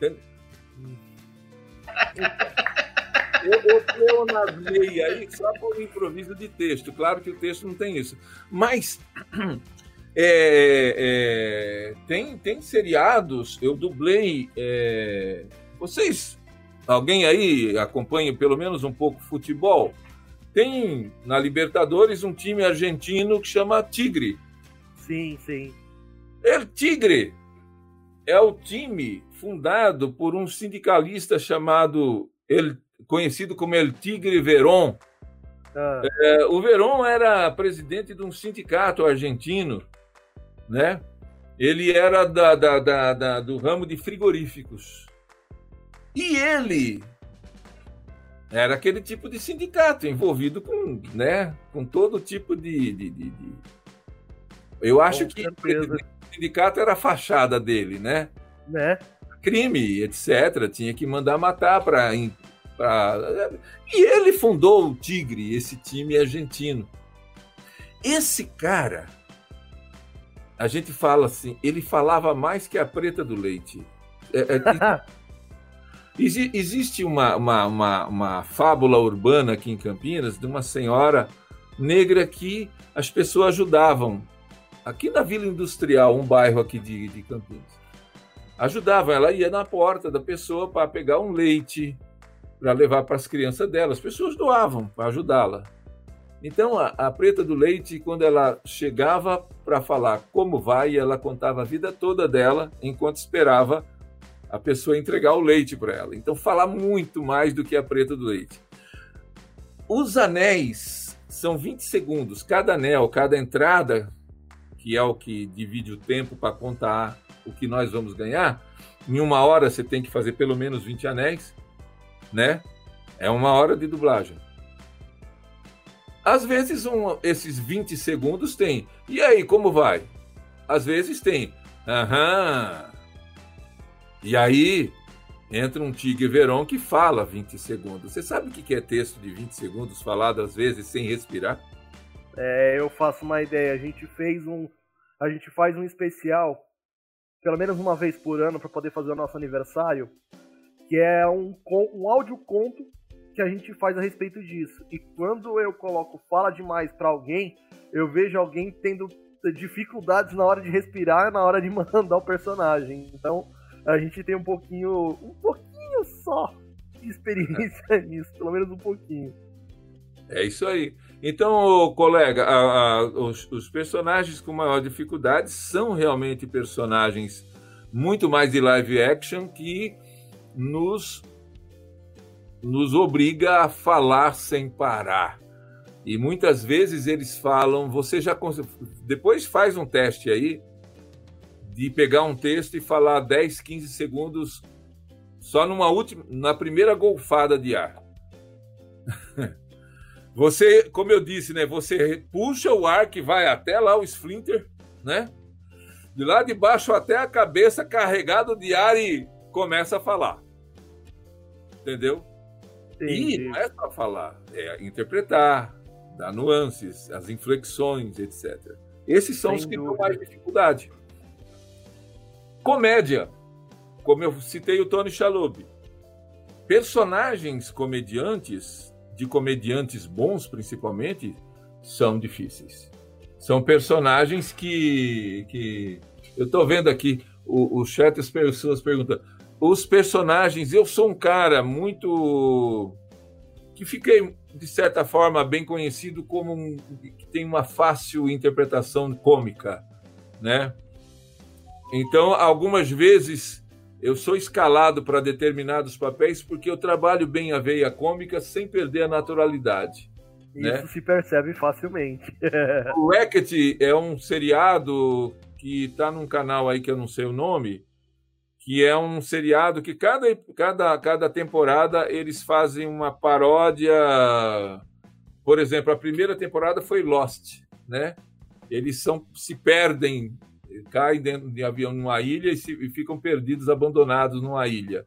Eu botei eu nasei aí só por improviso de texto. Claro que o texto não tem isso. Mas é, é, tem, tem seriados, eu dublei. É, vocês Alguém aí acompanha pelo menos um pouco futebol? Tem na Libertadores um time argentino que chama Tigre. Sim, sim. El Tigre é o time fundado por um sindicalista chamado El, conhecido como El Tigre Verón. Ah. É, o Verón era presidente de um sindicato argentino, né? Ele era da, da, da, da do ramo de frigoríficos. E ele era aquele tipo de sindicato envolvido com, né, com todo tipo de. de, de, de... Eu acho com que o sindicato era a fachada dele, né? Né? Crime, etc. Tinha que mandar matar para. Pra... E ele fundou o Tigre, esse time argentino. Esse cara a gente fala assim, ele falava mais que a preta do leite. É, é, existe uma, uma, uma, uma, fábula urbana aqui em Campinas de uma senhora negra que as pessoas ajudavam. Aqui na Vila Industrial, um bairro aqui de, de Campinas. Ajudavam, ela ia na porta da pessoa para pegar um leite, para levar para as crianças dela. As pessoas doavam para ajudá-la. Então, a, a, Preta do Leite, quando ela chegava para falar como vai, ela contava a vida toda dela enquanto esperava a pessoa entregar o leite para ela. Então, fala muito mais do que a Preta do Leite. Os anéis são 20 segundos. Cada anel, cada entrada, que é o que divide o tempo para contar o que nós vamos ganhar, em uma hora você tem que fazer pelo menos 20 anéis, né? É uma hora de dublagem. Às vezes, um, esses 20 segundos tem. E aí, como vai? Às vezes tem. Aham. E aí, entra um Tigre Veron que fala 20 segundos. Você sabe o que é texto de 20 segundos falado às vezes sem respirar? É, eu faço uma ideia. A gente fez um. A gente faz um especial, pelo menos uma vez por ano, para poder fazer o nosso aniversário, que é um, um áudio conto que a gente faz a respeito disso. E quando eu coloco fala demais para alguém, eu vejo alguém tendo dificuldades na hora de respirar, na hora de mandar o personagem. Então, a gente tem um pouquinho, um pouquinho só de experiência nisso, pelo menos um pouquinho. É isso aí. Então, colega, a, a, os, os, personagens com maior dificuldade são realmente personagens muito mais de live action que nos nos obriga a falar sem parar. E muitas vezes eles falam, você já depois faz um teste aí de pegar um texto e falar 10, 15 segundos só numa última, na primeira golfada de ar. Você, como eu disse, né, você puxa o ar que vai até lá o splinter, né? De lá de baixo até a cabeça carregado de ar e começa a falar. Entendeu? Entendi. E não é só falar, é interpretar, dar nuances, as inflexões, etc. Esses são Sem os que dão mais dificuldade. Comédia, como eu citei o Tony Shalhoub. Personagens comediantes, de comediantes bons principalmente, são difíceis. São personagens que. que... Eu estou vendo aqui o, o chat as pessoas perguntando os personagens, eu sou um cara muito que fiquei de certa forma bem conhecido como um que tem uma fácil interpretação cômica, né? Então, algumas vezes eu sou escalado para determinados papéis porque eu trabalho bem a veia cômica sem perder a naturalidade. Isso né? se percebe facilmente. o Racket é um seriado que está num canal aí que eu não sei o nome, que é um seriado que cada, cada, cada temporada eles fazem uma paródia. Por exemplo, a primeira temporada foi Lost, né? Eles são, se perdem, caem dentro de avião numa ilha e, se, e ficam perdidos, abandonados numa ilha.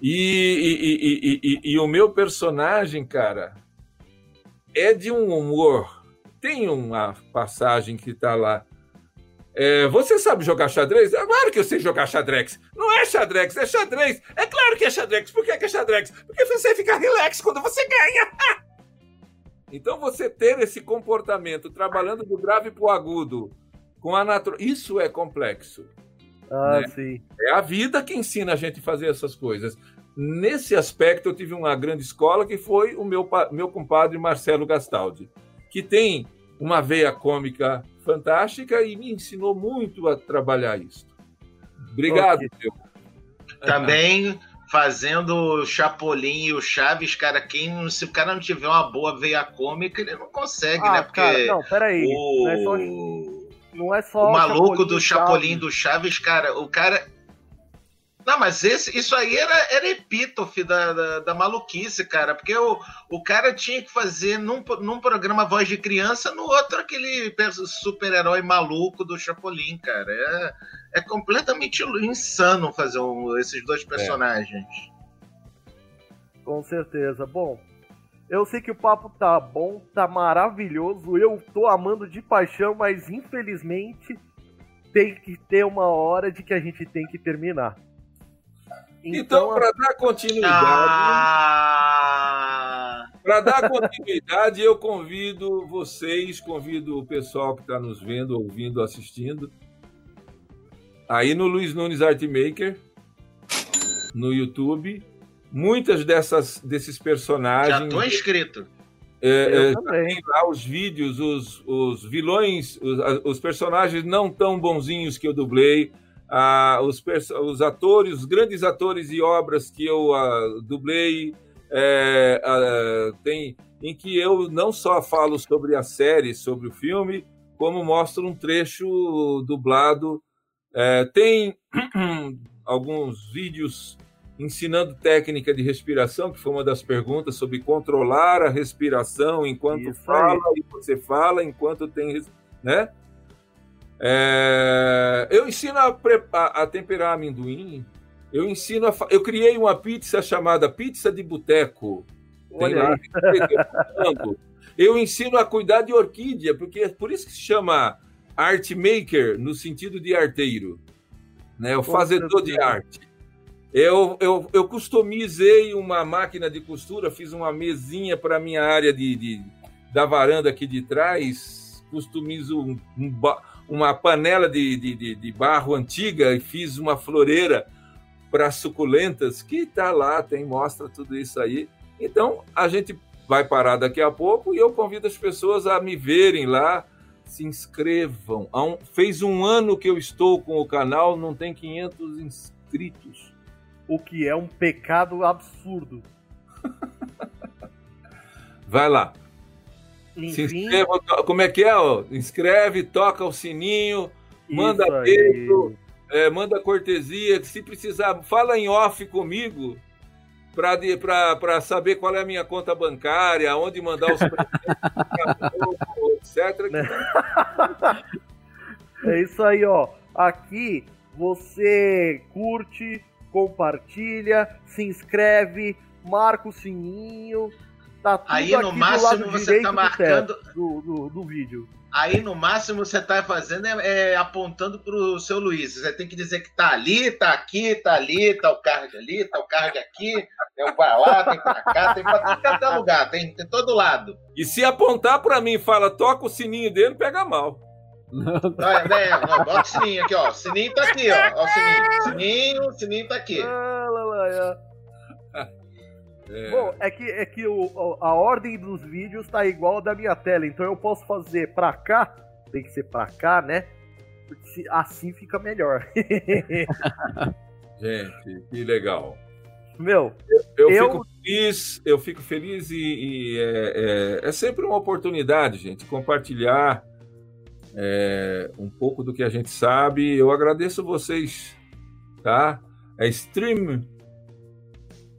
E, e, e, o meu personagem, cara, é de um humor. Tem uma passagem que está lá é, você sabe jogar xadrez? É claro que eu sei jogar xadrez. Não é xadrez, é xadrez. É claro que é xadrez. Por que é, que é xadrez? Porque você fica relax quando você ganha. então você ter esse comportamento, trabalhando do grave para o agudo, com a natureza, isso é complexo. Ah, né? sim. É a vida que ensina a gente a fazer essas coisas. Nesse aspecto, eu tive uma grande escola que foi o meu, meu compadre Marcelo Gastaldi, que tem uma veia cômica fantástica e me ensinou muito a trabalhar isso. Obrigado, okay. Também fazendo o Chapolin e o Chaves, cara, quem, se o cara não tiver uma boa veia cômica, ele não consegue, ah, né? Porque cara, não, peraí. O... Não é só, não é só o maluco Chapolin do Chapolin do Chaves, cara, o cara não, mas esse, isso aí era, era epítofe da, da, da, maluquice, cara. Porque o, o cara tinha que fazer num, num programa voz de criança, no outro aquele super-herói maluco do Chapolin, cara. É, é completamente insano fazer um, esses dois é. personagens. É. Com certeza. Bom, eu sei que o papo tá bom, tá maravilhoso. Eu tô amando de paixão, mas infelizmente tem que ter uma hora de que a gente tem que terminar. Então, então para dar continuidade. Ah... Para dar continuidade, eu convido vocês, convido o pessoal que está nos vendo, ouvindo, assistindo, aí no Luiz Nunes Artmaker, no YouTube. Muitas dessas desses personagens. Já tô inscrito. É, é, tem lá os vídeos, os, os vilões, os, os, personagens não tão bonzinhos que eu dublei, ah, os, os atores, os grandes atores e obras que eu ah, dublei, é, ah, tem em que eu não só falo sobre a série, sobre o filme, como mostro um trecho dublado. É, tem alguns vídeos ensinando técnica de respiração, que foi uma das perguntas sobre controlar a respiração enquanto Isso fala aí. e você fala enquanto tem, né? É, eu ensino a, a, a, temperar amendoim. Eu ensino a, eu criei uma pizza chamada pizza de boteco. Eu ensino a cuidar de orquídea, porque é por isso que se chama art maker no sentido de arteiro, né? O fazedor de arte. Eu, eu, eu customizei uma máquina de costura, fiz uma mesinha para minha área de, de, da varanda aqui de trás, customizo um, um, uma panela de, de, de, barro antiga e fiz uma floreira para suculentas que está lá, tem mostra tudo isso aí. Então a gente vai parar daqui a pouco e eu convido as pessoas a me verem lá, se inscrevam. Um, fez um ano que eu estou com o canal, não tem 500 inscritos o que é um pecado absurdo. Vai lá. Enfim, Se inscreva, como é que é? Ó? Inscreve, toca o sininho, manda beijo, é, manda cortesia. Se precisar, fala em off comigo para saber qual é a minha conta bancária, onde mandar os etc. É isso aí, ó. Aqui você curte, compartilha, se inscreve, marca o sininho. Tá tudo Aí no máximo você tá marcando do, do, do, vídeo. Aí no máximo você tá fazendo é, é apontando pro seu Luiz. Você tem que dizer que tá ali, tá aqui, tá ali, tá o card ali, tá o card aqui, é o pra lá, tem pra cá, tem pra tudo é lugar, tem, tem todo lado. E se apontar para mim e fala, toca o sininho dele, pega mal. Não, é, não, bota o sininho aqui, ó. O sininho tá aqui, ó. ó o sininho. Sininho, sininho tá aqui. Ah, lá, lá, é. Bom, é que, é que o, a ordem dos vídeos tá igual a da minha tela, então eu posso fazer pra cá, tem que ser pra cá, né? Porque assim fica melhor. Gente, que legal. Meu, eu, eu, eu, fico feliz, eu fico feliz e, e é, é, é sempre uma oportunidade, gente, compartilhar é, um pouco do que a gente sabe. Eu agradeço vocês, tá? É Stream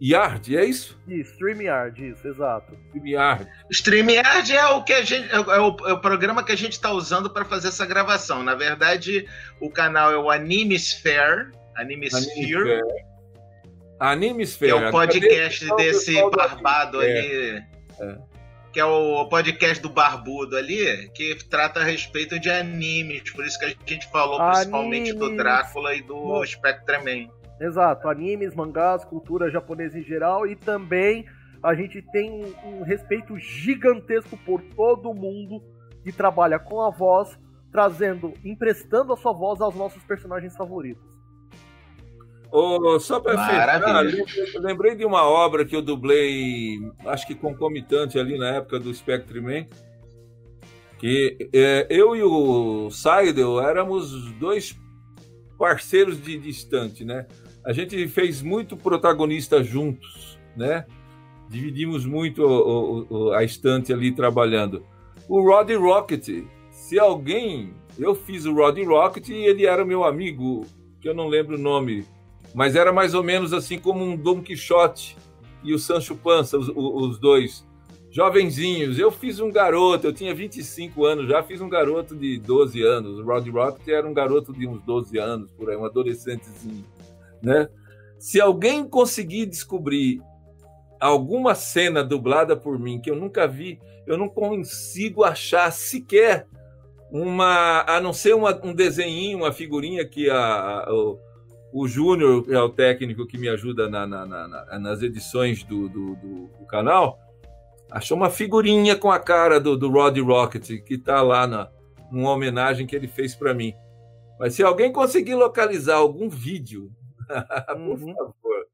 Yard, é isso? StreamYard, isso, exato. StreamYard. StreamYard é o que a gente é o, é o programa que a gente está usando para fazer essa gravação. Na verdade, o canal é o Animesphere, Animesphere. Animesphere. Que é o podcast desse barbado ali. É que é o podcast do Barbudo ali, que trata a respeito de animes, por isso que a gente falou animes. principalmente do Drácula e do Spectreman. Exato, animes, mangás, cultura japonesa em geral e também a gente tem um, um respeito gigantesco por todo mundo que trabalha com a voz, trazendo, emprestando a sua voz aos nossos personagens favoritos. Oh, só para fechar, lembrei de uma obra que eu dublei, acho que concomitante ali na época do Spectre Man, que é, eu e o Seidel éramos dois parceiros de distante, né? A gente fez muito protagonista juntos, né? Dividimos muito o, o, a estante ali trabalhando. O Roddy Rocket, se alguém, eu fiz o Roddy Rocket e ele era meu amigo, que eu não lembro o nome mas era mais ou menos assim como um Dom Quixote e o Sancho Panza, os, os dois jovenzinhos. Eu fiz um garoto, eu tinha 25 anos, já fiz um garoto de 12 anos. O Rod Rock era um garoto de uns 12 anos, por aí, um adolescentezinho, né? Se alguém conseguir descobrir alguma cena dublada por mim que eu nunca vi, eu não consigo achar sequer uma, a não ser uma, um desenho, uma figurinha que a, a o, o Júnior é o técnico que me ajuda na, na, na, nas edições do, do, do, do, canal, achou uma figurinha com a cara do, do Roddy Rocket, que está lá na numa homenagem que ele fez para mim. Mas se alguém conseguir localizar algum vídeo, por uhum. favor,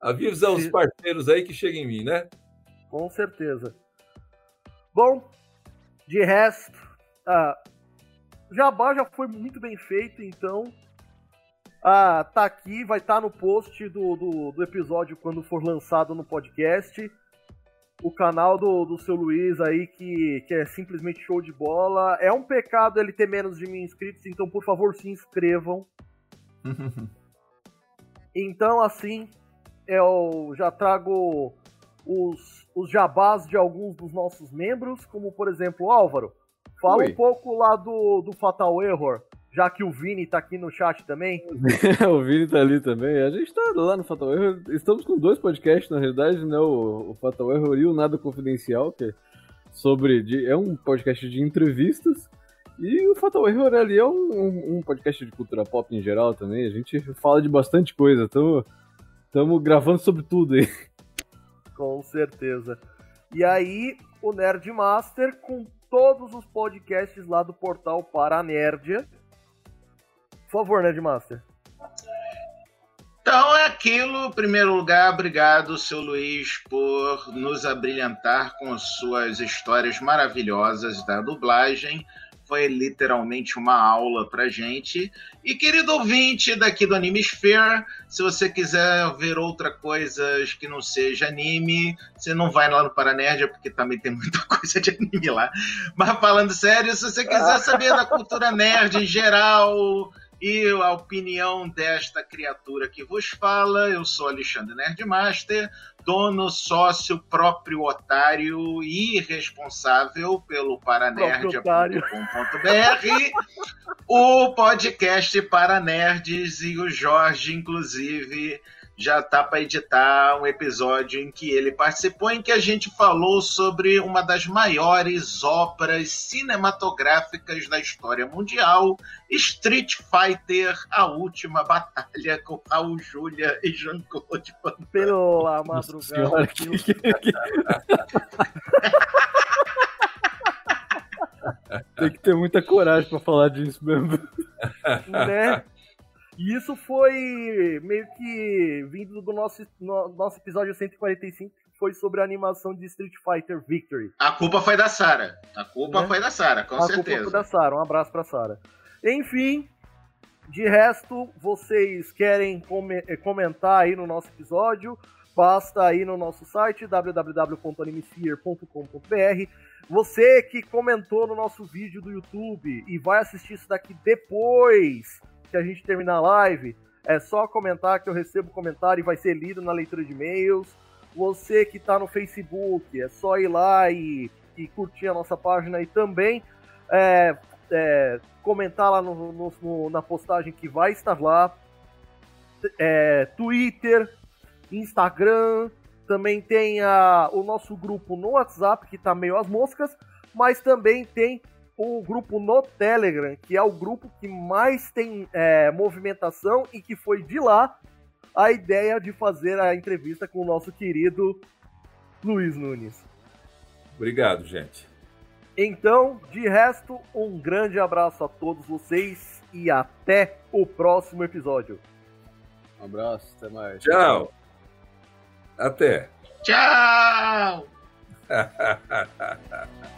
avisa os parceiros aí que cheguem em mim, né? Com certeza. Bom, de resto, ah, Jabá já foi muito bem feito, então ah, tá aqui, vai estar tá no post do, do, do, episódio quando for lançado no podcast. O canal do, do seu Luiz aí, que, que é simplesmente show de bola. É um pecado ele ter menos de mil inscritos, então por favor se inscrevam. então, assim, eu já trago os, os jabás de alguns dos nossos membros, como por exemplo, Álvaro. Fala Oi. um pouco lá do, do Fatal Error, já que o Vini tá aqui no chat também. o Vini tá ali também. A gente tá lá no Fatal Error. Estamos com dois podcasts, na realidade, né? O, o Fatal Error e o Nada Confidencial, que é sobre. De, é um podcast de entrevistas. E o Fatal Error ali é um, um, podcast de cultura pop em geral também. A gente fala de bastante coisa. Estamos gravando sobre tudo aí. Com certeza. E aí, o Nerd Master com todos os podcasts lá do portal Paranerdia. Por favor, Nerdmaster. Então é aquilo, em primeiro lugar, obrigado, seu Luiz, por nos abrilhantar com suas histórias maravilhosas da dublagem foi literalmente uma aula pra gente. E querido ouvinte daqui do Animesphere, se você quiser ver outra coisa que não seja anime, você não vai lá no Paranerdia, porque também tem muita coisa de anime lá. Mas falando sério, se você quiser saber da cultura nerd em geral, e a opinião desta criatura que vos fala. Eu sou Alexandre Nerdmaster, dono, sócio, próprio otário e responsável pelo paranerdia.com.br, o podcast para nerds e o Jorge, inclusive, já tá para editar um episódio em que ele participou, em que a gente falou sobre uma das maiores obras cinematográficas da história mundial, Street Fighter: A Última Batalha com Raul Julia e Jean-Claude Van Damme. Pela madrugada. Tem que ter muita coragem para falar disso mesmo. Né? E isso foi meio que vindo do nosso, no, nosso episódio 145, que foi sobre a animação de Street Fighter Victory. A culpa foi da Sara. A culpa né? foi da Sara, com a certeza. A culpa foi da Sara. Um abraço pra Sara. Enfim, de resto, vocês querem eh, comentar aí no nosso episódio, basta ir no nosso site www.animesphere.com.br. Você que comentou no nosso vídeo do YouTube e vai assistir isso daqui depois que a gente terminar a live, é só comentar que eu recebo comentário e vai ser lido na leitura de e-mails. Você que está no Facebook, é só ir lá e, e curtir a nossa página e também é, é, comentar lá no, no, no, na postagem que vai estar lá. É, Twitter, Instagram, também tem a, o nosso grupo no WhatsApp, que está meio às moscas, mas também tem o grupo no Telegram, que é o grupo que mais tem é, movimentação e que foi de lá a ideia de fazer a entrevista com o nosso querido Luiz Nunes. Obrigado, gente. Então, de resto, um grande abraço a todos vocês e até o próximo episódio. Um abraço, até mais. Tchau. Até. Tchau.